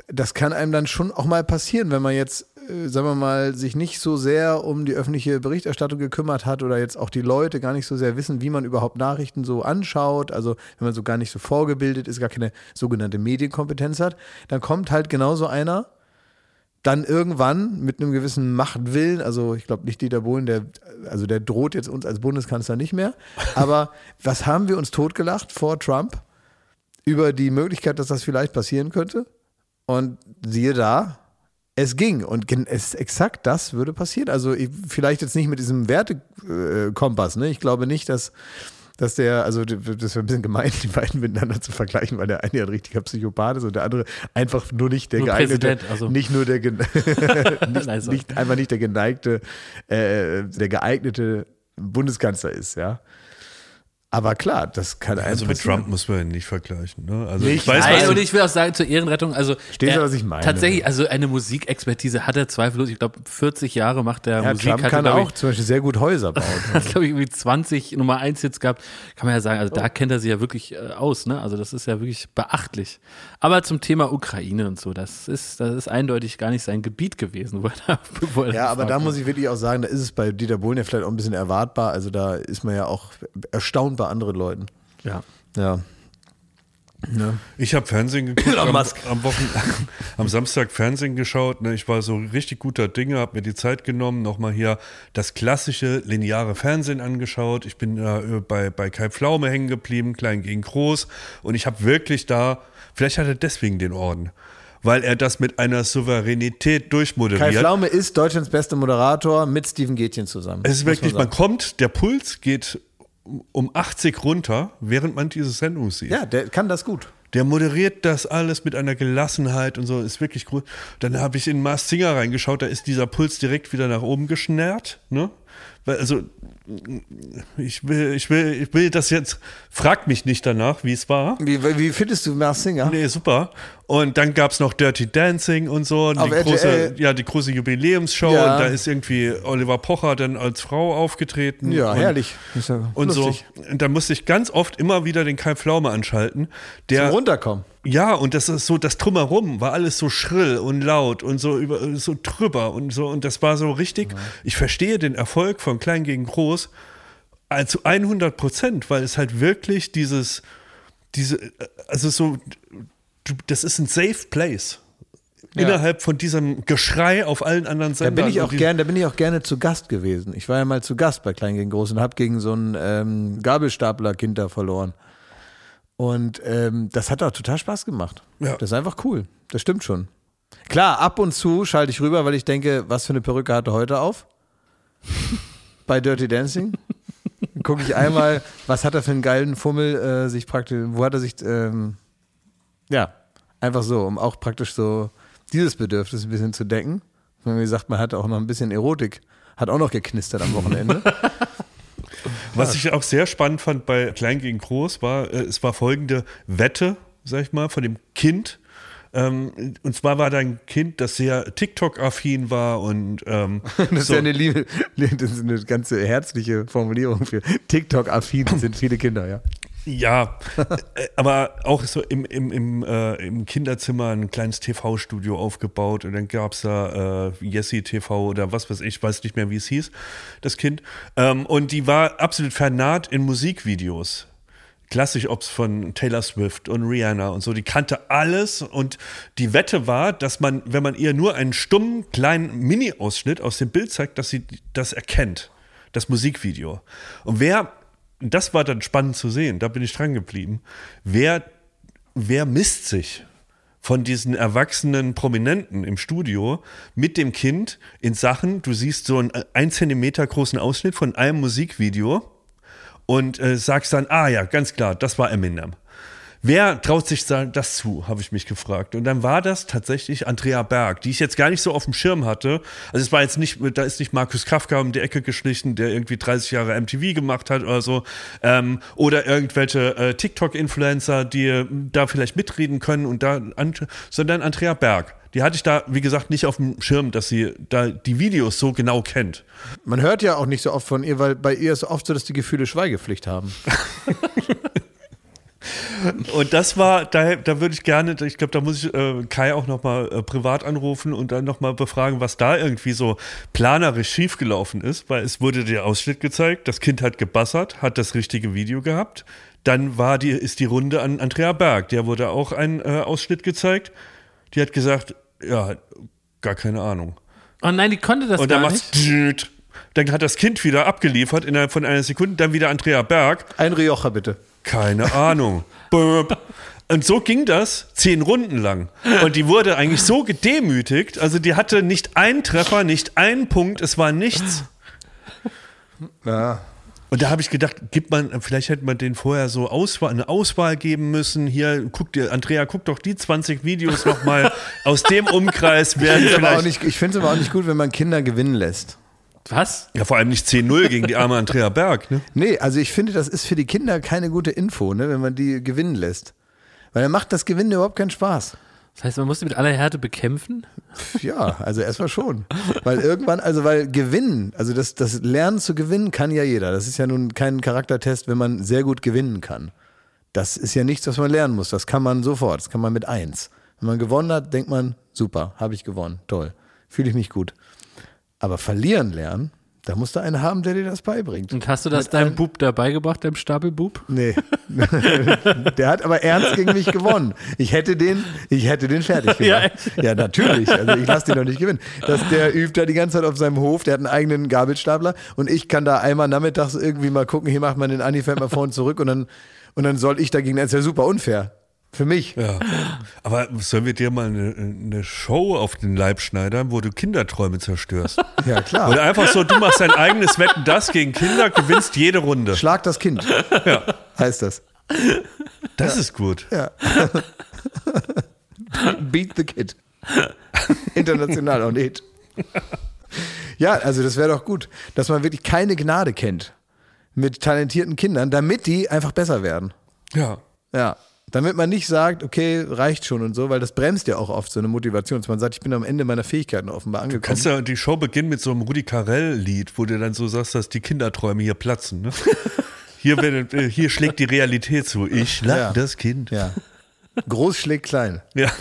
das kann einem dann schon auch mal passieren, wenn man jetzt, sagen wir mal, sich nicht so sehr um die öffentliche Berichterstattung gekümmert hat oder jetzt auch die Leute gar nicht so sehr wissen, wie man überhaupt Nachrichten so anschaut, also wenn man so gar nicht so vorgebildet ist, gar keine sogenannte Medienkompetenz hat, dann kommt halt genauso einer, dann irgendwann mit einem gewissen Machtwillen, also ich glaube nicht Dieter Bohlen, der, also der droht jetzt uns als Bundeskanzler nicht mehr, aber was haben wir uns totgelacht vor Trump über die Möglichkeit, dass das vielleicht passieren könnte? Und siehe da, es ging und es exakt das würde passieren. Also ich, vielleicht jetzt nicht mit diesem Wertekompass, ne? Ich glaube nicht, dass dass der, also das wäre ein bisschen gemein, die beiden miteinander zu vergleichen, weil der eine ja ein richtiger Psychopath ist und der andere einfach nur nicht der Nur geeignete, also. nicht nur der, nicht, Also. nicht, einfach nicht der geneigte, äh, der geeignete Bundeskanzler ist, ja. Aber klar, das kann Also mit. Trump muss man ihn nicht vergleichen, ne? Also Nicht? ich weiß, Nein, was und ich will auch sagen, zur Ehrenrettung, also. Du, er- was ich meine? Tatsächlich, also eine Musikexpertise hat er zweifellos. Ich glaube, 40 Jahre macht er ja, Musik. Trump hatte, kann glaub auch zum Beispiel sehr gut Häuser bauen. Ich, hat, glaube ich, irgendwie 20 Nummer 1 Hits gehabt. Kann man ja sagen, also da kennt er sich ja wirklich äh, aus, ne? Also das ist ja wirklich beachtlich. Aber zum Thema Ukraine und so, das ist, das ist eindeutig gar nicht sein Gebiet gewesen, wo er da, wo er Ja, aber da muss ich wirklich auch sagen, da ist es bei Dieter Bohlen ja vielleicht auch ein bisschen erwartbar. Also da ist man ja auch erstaunt bei anderen Leuten. wurde. Ja. Ja. Ich habe Fernsehen geguckt, am, am, Wochen, am Samstag Fernsehen geschaut. Ne? Ich war so richtig guter Dinge, habe mir die Zeit genommen, nochmal hier das klassische lineare Fernsehen angeschaut. Ich bin äh, bei, bei Kai Pflaume hängen geblieben, klein gegen groß. Und ich habe wirklich da, vielleicht hat er deswegen den Orden, weil er das mit einer Souveränität Kai durchmoderiert. Pflaume ist Deutschlands bester Moderator mit Steven Gätchen zusammen. Es ist wirklich, man man kommt, der Puls geht um 80 runter, während man diese Sendung sieht. Ja, der kann das gut. Der moderiert das alles mit einer Gelassenheit und so, ist wirklich gut. Dann habe ich in Mars Singer reingeschaut, da ist dieser Puls direkt wieder nach oben geschnärt, ne? Weil, also, ich will, ich will, ich will das jetzt, fragt mich nicht danach, wie es war. Wie, wie findest du Mars Singer? Nee, super. Und dann gab es noch Dirty Dancing und so. Und Auf die RTL. große, ja, die große Jubiläumsshow. Ja. Und da ist irgendwie Oliver Pocher dann als Frau aufgetreten. Ja, und, herrlich. Ja Und so. Und da musste ich ganz oft immer wieder den Kai Pflaume anschalten. Der, Zum Runterkommen. Ja, und das ist so, das Drumherum war alles so schrill und laut und so über, so drüber und so. Und das war so richtig. Ich verstehe den Erfolg von Klein gegen Groß äh, zu 100 Prozent, weil es halt wirklich dieses, diese, äh, also so, das ist ein safe place. Ja. Innerhalb von diesem Geschrei auf allen anderen Da Sendern. bin ich auch und die- gern, da bin ich auch gerne zu Gast gewesen. Ich war ja mal zu Gast bei Klein gegen Groß und habe gegen so ein ähm, Gabelstapler-Kind da verloren. Und ähm, das hat auch total Spaß gemacht. Ja. Das ist einfach cool. Das stimmt schon. Klar, ab und zu schalte ich rüber, weil ich denke, was für eine Perücke hat er heute auf? bei Dirty Dancing. Gucke ich einmal, was hat er für einen geilen Fummel äh, sich praktisch, wo hat er sich, ähm, ja, einfach so, um auch praktisch so dieses Bedürfnis ein bisschen zu decken. Wie gesagt, man hat auch noch ein bisschen Erotik, hat auch noch geknistert am Wochenende. Was ich auch sehr spannend fand bei Klein gegen Groß war, äh, es war folgende Wette, sag ich mal, von dem Kind. Ähm, und zwar war da ein Kind, das sehr TikTok-affin war und ähm, Das ist so, ja eine Liebe, das ist eine ganze herzliche Formulierung für TikTok-affin sind viele Kinder, ja. Ja, äh, aber auch so im, im, im, äh, im Kinderzimmer ein kleines TV-Studio aufgebaut und dann gab es da äh, TV oder was weiß ich, weiß nicht mehr, wie es hieß, das Kind. Ähm, und die war absolut vernarrt in Musikvideos. Klassisch, ob es von Taylor Swift und Rihanna und so, die kannte alles und die Wette war, dass man, wenn man ihr nur einen stummen kleinen Mini-Ausschnitt aus dem Bild zeigt, dass sie das erkennt, das Musikvideo. Und wer, das war dann spannend zu sehen, da bin ich dran geblieben, wer, wer misst sich von diesen erwachsenen Prominenten im Studio mit dem Kind in Sachen, du siehst so einen ein Zentimeter großen Ausschnitt von einem Musikvideo und äh, sagst dann, ah ja, ganz klar, das war Eminem. Wer traut sich da- das zu, habe ich mich gefragt. Und dann war das tatsächlich Andrea Berg, die ich jetzt gar nicht so auf dem Schirm hatte. Also es war jetzt nicht, da ist nicht Markus Kafka um die Ecke geschlichen, der irgendwie 30 Jahre MTV gemacht hat oder so. Ähm, oder irgendwelche äh, TikTok-Influencer, die äh, da vielleicht mitreden können und da, an, sondern Andrea Berg. Die hatte ich da, wie gesagt, nicht auf dem Schirm, dass sie da die Videos so genau kennt. Man hört ja auch nicht so oft von ihr, weil bei ihr ist oft so, dass die Gefühle Schweigepflicht haben. Und das war, da, da würde ich gerne, ich glaube, da muss ich äh, Kai auch nochmal äh, privat anrufen und dann nochmal befragen, was da irgendwie so planerisch schiefgelaufen ist, weil es wurde der Ausschnitt gezeigt, das Kind hat gebassert, hat das richtige Video gehabt. Dann war die, ist die Runde an Andrea Berg, der wurde auch ein äh, Ausschnitt gezeigt. Die hat gesagt, ja, gar keine Ahnung. Oh nein, die konnte das Und dann gar macht's nicht. dann hat das Kind wieder abgeliefert innerhalb von einer Sekunde, dann wieder Andrea Berg. Ein Rioja bitte. Keine Ahnung. Und so ging das zehn Runden lang. Und die wurde eigentlich so gedemütigt. Also die hatte nicht einen Treffer, nicht einen Punkt, es war nichts. Ja. Und da habe ich gedacht, gibt man, vielleicht hätte man den vorher so Auswahl, eine Auswahl geben müssen. Hier, guck dir, Andrea, guck doch die 20 Videos nochmal aus dem Umkreis werden aber auch nicht, ich finde es aber auch nicht gut, wenn man Kinder gewinnen lässt. Was? Ja, vor allem nicht 10-0 gegen die arme Andrea Berg. Ne? Nee, also ich finde, das ist für die Kinder keine gute Info, ne, wenn man die gewinnen lässt. Weil dann macht das Gewinnen überhaupt keinen Spaß. Das heißt, man muss sie mit aller Härte bekämpfen? Ja, also erstmal schon. Weil irgendwann, also weil gewinnen, also das, das Lernen zu gewinnen kann ja jeder. Das ist ja nun kein Charaktertest, wenn man sehr gut gewinnen kann. Das ist ja nichts, was man lernen muss. Das kann man sofort. Das kann man mit eins. Wenn man gewonnen hat, denkt man, super, habe ich gewonnen, toll, fühle ich mich gut. Aber verlieren lernen, da musst du einen haben, der dir das beibringt. Und hast du das Mit deinem einem- Bub dabei gebracht, deinem Stapelbub? Nee. der hat aber ernst gegen mich gewonnen. Ich hätte den, ich hätte den fertig Ja, gemacht. Ja, natürlich. Also ich lasse den doch nicht gewinnen. Das, der übt da die ganze Zeit auf seinem Hof, der hat einen eigenen Gabelstapler und ich kann da einmal nachmittags irgendwie mal gucken, hier macht man den fährt mal vor und zurück und dann, und dann soll ich dagegen, das ist ja super unfair. Für mich. Ja. Aber sollen wir dir mal eine, eine Show auf den Leib schneidern, wo du Kinderträume zerstörst? Ja, klar. Oder einfach so, du machst dein eigenes Wetten, das gegen Kinder, gewinnst jede Runde. Schlag das Kind. Ja. Heißt das. Das ist gut. Beat the Kid. International auch nicht. Ja, also das wäre doch gut, dass man wirklich keine Gnade kennt mit talentierten Kindern, damit die einfach besser werden. Ja. Ja. Damit man nicht sagt, okay, reicht schon und so, weil das bremst ja auch oft so eine Motivation, dass man sagt, ich bin am Ende meiner Fähigkeiten offenbar angekommen. Kannst du die Show beginnen mit so einem Rudi Carell-Lied, wo du dann so sagst, dass die Kinderträume hier platzen. Ne? Hier, wird, äh, hier schlägt die Realität zu. Ich schlag Ja. das Kind. ja. Groß schlägt klein. Ja.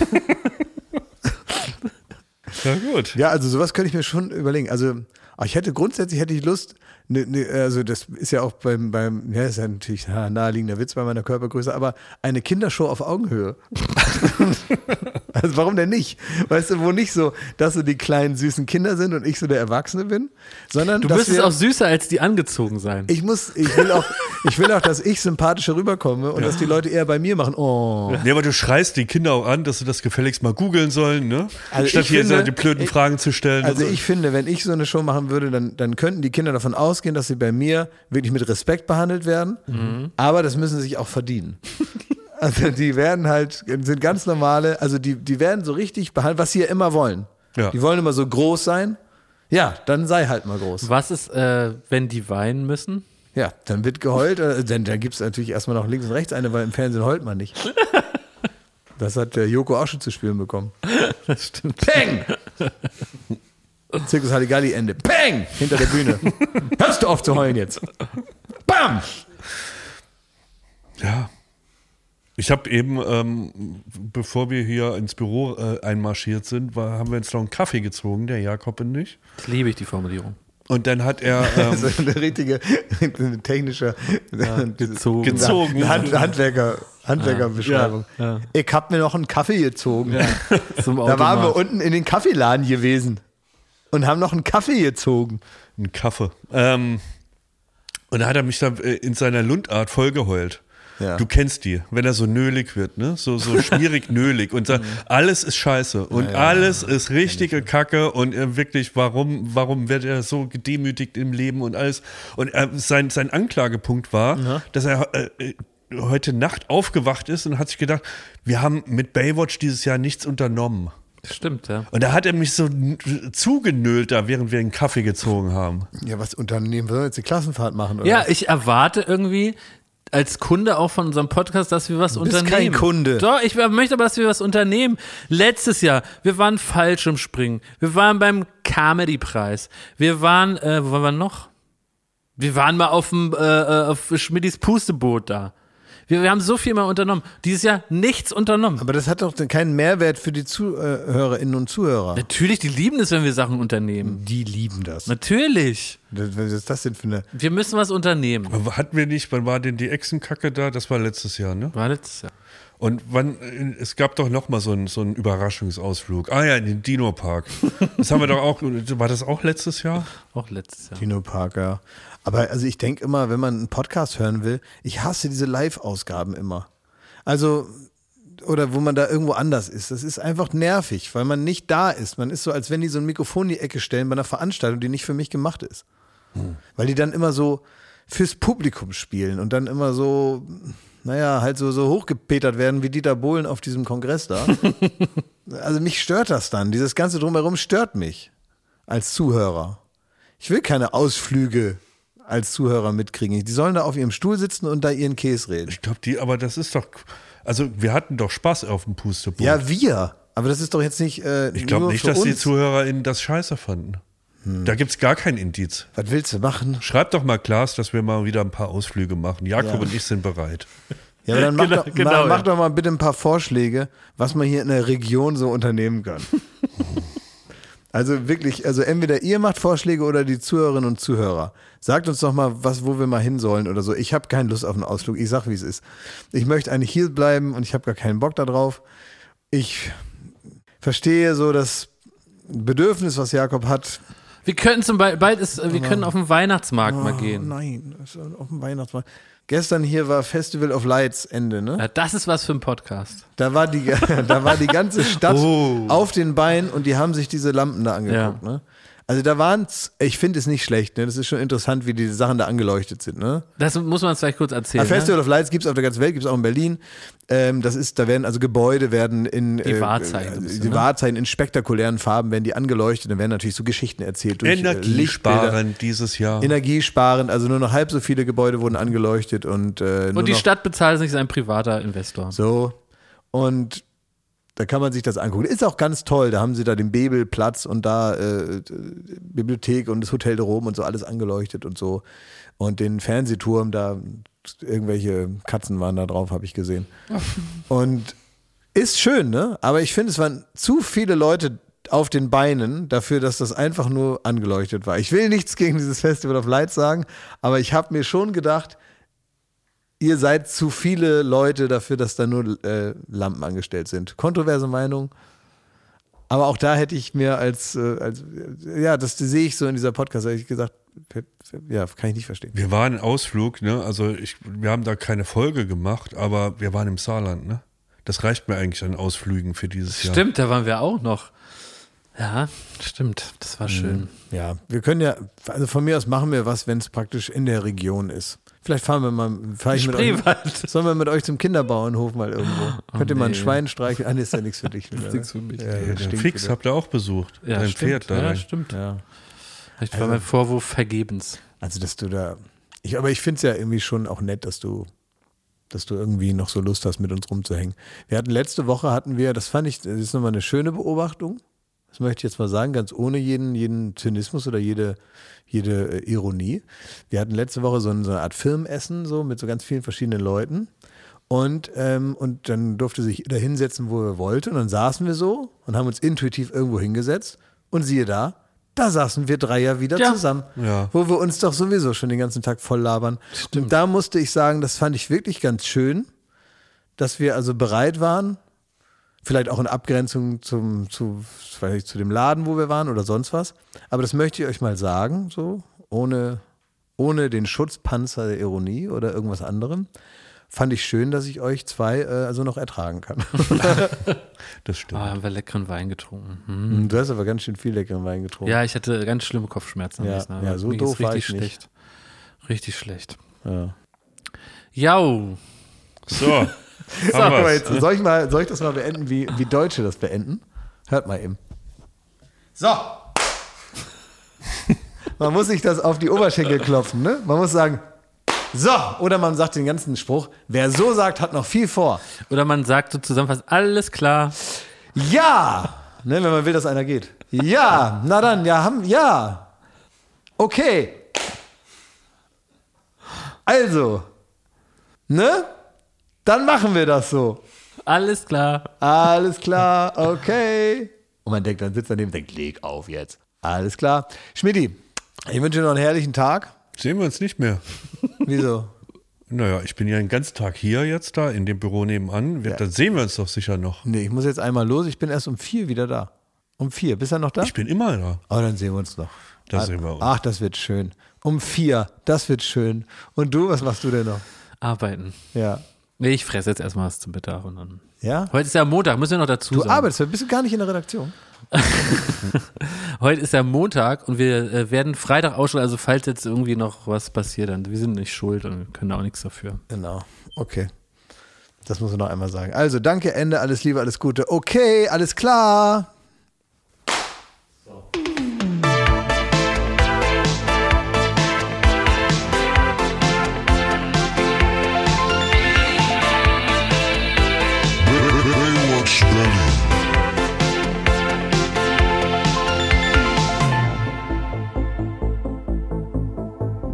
ja, gut. Ja, also sowas könnte ich mir schon überlegen. Also ich hätte grundsätzlich hätte ich Lust, ne, ne, also das ist ja auch beim, beim ja, ist ja natürlich ein naheliegender Witz bei meiner Körpergröße, aber eine Kindershow auf Augenhöhe. also warum denn nicht? Weißt du, wo nicht so, dass so die kleinen süßen Kinder sind und ich so der Erwachsene bin, sondern Du müsstest wir, auch süßer als die angezogen sein. ich muss, ich will auch, ich will auch, dass ich sympathischer rüberkomme und dass die Leute eher bei mir machen. Oh, Ja, aber du schreist die Kinder auch an, dass sie das gefälligst mal googeln sollen, ne? Also Statt hier finde- so die blöden ich- Fragen zu stellen. Also so. ich finde, wenn ich so eine Show machen würde, dann, dann könnten die Kinder davon ausgehen, dass sie bei mir wirklich mit Respekt behandelt werden. Mhm. Aber das müssen sie sich auch verdienen. Also die werden halt, sind ganz normale, also die, die werden so richtig behandelt, was sie ja immer wollen. Ja. Die wollen immer so groß sein. Ja, dann sei halt mal groß. Was ist, äh, wenn die weinen müssen? Ja, dann wird geheult. äh, Denn da gibt es natürlich erstmal noch links und rechts eine, weil im Fernsehen heult man nicht. Das hat der Joko auch schon zu spüren bekommen. Das stimmt. Peng! Zirkus Halligalli Ende. Peng! Hinter der Bühne. Hörst du auf zu heulen jetzt? Bam! Ja. Ich habe eben, ähm, bevor wir hier ins Büro äh, einmarschiert sind, war, haben wir uns noch einen Kaffee gezogen, der Jakob und ich. Das liebe ich, die Formulierung. Und dann hat er ähm, Das ist eine richtige eine technische gezogen. gezogen. Hand, Handwerker, Handwerkerbeschreibung. Ja, ja. Ich hab mir noch einen Kaffee gezogen. Zum Da waren wir unten in den Kaffeeladen gewesen und haben noch einen Kaffee gezogen. einen Kaffee. Ähm, und da hat er mich dann äh, in seiner Lundart vollgeheult. Ja. Du kennst die, wenn er so nölig wird, ne? So, so schwierig nölig und sagt, alles ist scheiße und alles ist richtige Kacke und äh, wirklich, warum, warum wird er so gedemütigt im Leben und alles? Und äh, sein, sein Anklagepunkt war, dass er äh, heute Nacht aufgewacht ist und hat sich gedacht, wir haben mit Baywatch dieses Jahr nichts unternommen. Stimmt, ja. Und da hat er mich so zugenölt da, während wir einen Kaffee gezogen haben. Ja, was Unternehmen? Sollen wir jetzt die Klassenfahrt machen? Oder? Ja, ich erwarte irgendwie als Kunde auch von unserem Podcast, dass wir was bist unternehmen. kein Kunde. Doch, ich möchte aber, dass wir was unternehmen. Letztes Jahr, wir waren Fallschirmspringen. Wir waren beim Comedy-Preis. Wir waren, äh, wo waren wir noch? Wir waren mal auf dem, äh, äh, auf Schmidtis Pusteboot da. Wir, wir haben so viel mal unternommen. Dieses Jahr nichts unternommen. Aber das hat doch keinen Mehrwert für die Zuhörerinnen und Zuhörer. Natürlich, die lieben es, wenn wir Sachen unternehmen. Die lieben das. Natürlich. Das- Was ist das denn für eine. Wir müssen was unternehmen. Hatten wir nicht, wann war denn die Echsenkacke da? Das war letztes Jahr, ne? War letztes Jahr. Und wann, es gab doch noch mal so einen, so einen Überraschungsausflug. Ah ja, in den Dino-Park. Das haben wir doch auch, war das auch letztes Jahr? Auch letztes Jahr. Dino Parker. Aber also ich denke immer, wenn man einen Podcast hören will, ich hasse diese Live-Ausgaben immer. Also, oder wo man da irgendwo anders ist. Das ist einfach nervig, weil man nicht da ist. Man ist so, als wenn die so ein Mikrofon in die Ecke stellen bei einer Veranstaltung, die nicht für mich gemacht ist. Weil die dann immer so fürs Publikum spielen und dann immer so, naja, halt so, so hochgepetert werden wie Dieter Bohlen auf diesem Kongress da. also mich stört das dann. Dieses ganze Drumherum stört mich als Zuhörer. Ich will keine Ausflüge als Zuhörer mitkriegen. Die sollen da auf ihrem Stuhl sitzen und da ihren Käse reden. Ich glaube, die, aber das ist doch, also wir hatten doch Spaß auf dem Pusteboot. Ja, wir. Aber das ist doch jetzt nicht. Äh, ich glaube nicht, dass die uns. ZuhörerInnen das scheiße fanden. Da gibt es gar kein Indiz. Was willst du machen? Schreib doch mal Klaas, dass wir mal wieder ein paar Ausflüge machen. Jakob Ja. und ich sind bereit. Ja, aber dann mach, Genau, doch, genau, mach, ja. mach doch mal bitte ein paar Vorschläge, was man hier in der Region so unternehmen kann. also wirklich, also entweder ihr macht Vorschläge oder die Zuhörerinnen und Zuhörer. Sagt uns doch mal, was, wo wir mal hin sollen oder so. Ich habe keine Lust auf einen Ausflug. Ich sag, wie es ist. Ich möchte eigentlich hier bleiben und ich habe gar keinen Bock darauf. Ich verstehe so das Bedürfnis, was Jakob hat. Wir könnten zum Beispiel, bald ist, wir können auf den Weihnachtsmarkt mal Oh, gehen. nein, auf dem Weihnachtsmarkt. gestern hier war Festival of Lights Ende, ne? Ja, das ist was für ein Podcast. Da war die, da war die ganze Stadt Oh. auf den Beinen und die haben sich diese Lampen da angeguckt, ne? Also da waren ich finde es nicht schlecht, ne? Das ist schon interessant, wie diese Sachen da angeleuchtet sind, ne? Das muss man vielleicht kurz erzählen. Ja, Festival of Lights gibt's auf der ganzen Welt, gibt's auch in Berlin. Ähm, das ist, da werden also Gebäude werden in Die Wahrzeichen so ein bisschen, die ne? Wahrzeichen in spektakulären Farben werden die angeleuchtet, dann werden natürlich so Geschichten erzählt durch äh. Energiesparend dieses Jahr. Energiesparend, also nur noch halb so viele Gebäude wurden angeleuchtet und äh, nur Und die noch Stadt bezahlt es nicht, ist ein privater Investor. so und da kann man sich das angucken. Ist auch ganz toll. Da haben sie da den Bebelplatz und da äh, Bibliothek und das Hotel de Rom und so alles angeleuchtet und so. Und den Fernsehturm, da irgendwelche Katzen waren da drauf, habe ich gesehen. Und ist schön, ne? Aber ich finde, es waren zu viele Leute auf den Beinen dafür, dass das einfach nur angeleuchtet war. Ich will nichts gegen dieses Festival of Lights sagen, aber ich habe mir schon gedacht, ihr seid zu viele Leute dafür, dass da nur äh, Lampen angestellt sind. Kontroverse Meinung. Aber auch da hätte ich mir als, äh, als äh, ja, das sehe ich so in dieser Podcast, habe ich gesagt, ja, kann ich nicht verstehen. Wir waren im Ausflug, ne? Also ich, wir haben da keine Folge gemacht, aber wir waren im Saarland, ne? Das reicht mir eigentlich an Ausflügen für dieses Jahr. Stimmt, da waren wir auch noch. Ja, stimmt. Das war schön. Ja, wir können ja, also von mir aus machen wir was, wenn es praktisch in der Region ist. Vielleicht fahren wir mal, fahr ich mit euch, sollen wir mit euch zum Kinderbauernhof mal irgendwo? Könnt ihr mal ein nee. Schwein streicheln? Ah, nee, ist ja nichts für dich. Wieder, nichts für mich. Ja, Ja, stinkt Fix wieder. habt ihr auch besucht. Ja, Dein stimmt. Pferd da. ja, stimmt. Ja. Vielleicht war mein Vorwurf vergebens. Also, dass du da, ich, aber ich finde es ja irgendwie schon auch nett, dass du, dass du irgendwie noch so Lust hast, mit uns rumzuhängen. Wir hatten letzte Woche hatten wir, das fand ich, das ist nochmal eine schöne Beobachtung. Das möchte ich jetzt mal sagen, ganz ohne jeden, jeden Zynismus oder jede, jede äh, Ironie. Wir hatten letzte Woche so, ein, so eine Art Firmenessen, so mit so ganz vielen verschiedenen Leuten. Und, ähm, und dann durfte sich jeder hinsetzen, wo er wollte. Und dann saßen wir so und haben uns intuitiv irgendwo hingesetzt. Und siehe da, da saßen wir drei ja wieder Ja. zusammen. Ja. Wo wir uns doch sowieso schon den ganzen Tag voll labern. Und da musste ich sagen, das fand ich wirklich ganz schön, dass wir also bereit waren, vielleicht auch in Abgrenzung zum, zu, weiß ich, zu dem Laden, wo wir waren oder sonst was. Aber das möchte ich euch mal sagen, so, ohne, ohne den Schutzpanzer der Ironie oder irgendwas anderem. Fand ich schön, dass ich euch zwei äh, also noch ertragen kann. Das stimmt. Ah, haben wir leckeren Wein getrunken. Hm. Du hast aber ganz schön viel leckeren Wein getrunken. Ja, ich hatte ganz schlimme Kopfschmerzen. Ja, nächsten ja, so Mir ging's doof war richtig ich nicht. schlecht. Richtig schlecht. Ja. Jau. So. Wir's. jetzt, soll, ich mal, soll ich das mal beenden, wie, wie Deutsche das beenden? Hört mal eben. So. Man muss sich das auf die Oberschenkel klopfen, ne? Man muss sagen, so. Oder man sagt den ganzen Spruch, wer so sagt, hat noch viel vor. Oder man sagt so zusammenfassend, alles klar. Ja. Ne, wenn man will, dass einer geht. Ja. Na dann, ja, haben, ja. Okay. Also. Ne? Dann machen wir das so. Alles klar. Alles klar, okay. Und man denkt, dann sitzt daneben und denkt, leg auf jetzt. Alles klar. Schmidti, ich wünsche dir noch einen herrlichen Tag. Sehen wir uns nicht mehr. Wieso? Naja, ich bin ja den ganzen Tag hier jetzt da in dem Büro nebenan. Wir, Dann sehen wir uns doch sicher noch. Nee, ich muss jetzt einmal los. Ich bin erst um vier wieder da. Um vier. Bist du noch da? Ich bin immer da. Oh, dann sehen wir uns noch. Da sehen wir uns. Ach, das wird schön. Um vier. Das wird schön. Und du, was machst du denn noch? Arbeiten. Ja. Nee, ich fresse jetzt erstmal was zum Mittag und dann. Ja? Heute ist ja Montag, müssen wir noch dazu Du sagen. arbeitest, bist du gar nicht in der Redaktion? Heute ist ja Montag und wir äh, werden Freitag ausstrahlen, also falls jetzt irgendwie noch was passiert, dann wir sind nicht schuld und können auch nichts dafür. Genau. Okay. Das muss ich noch einmal sagen. Also, danke, Ende, alles Liebe, alles Gute. Okay, alles klar.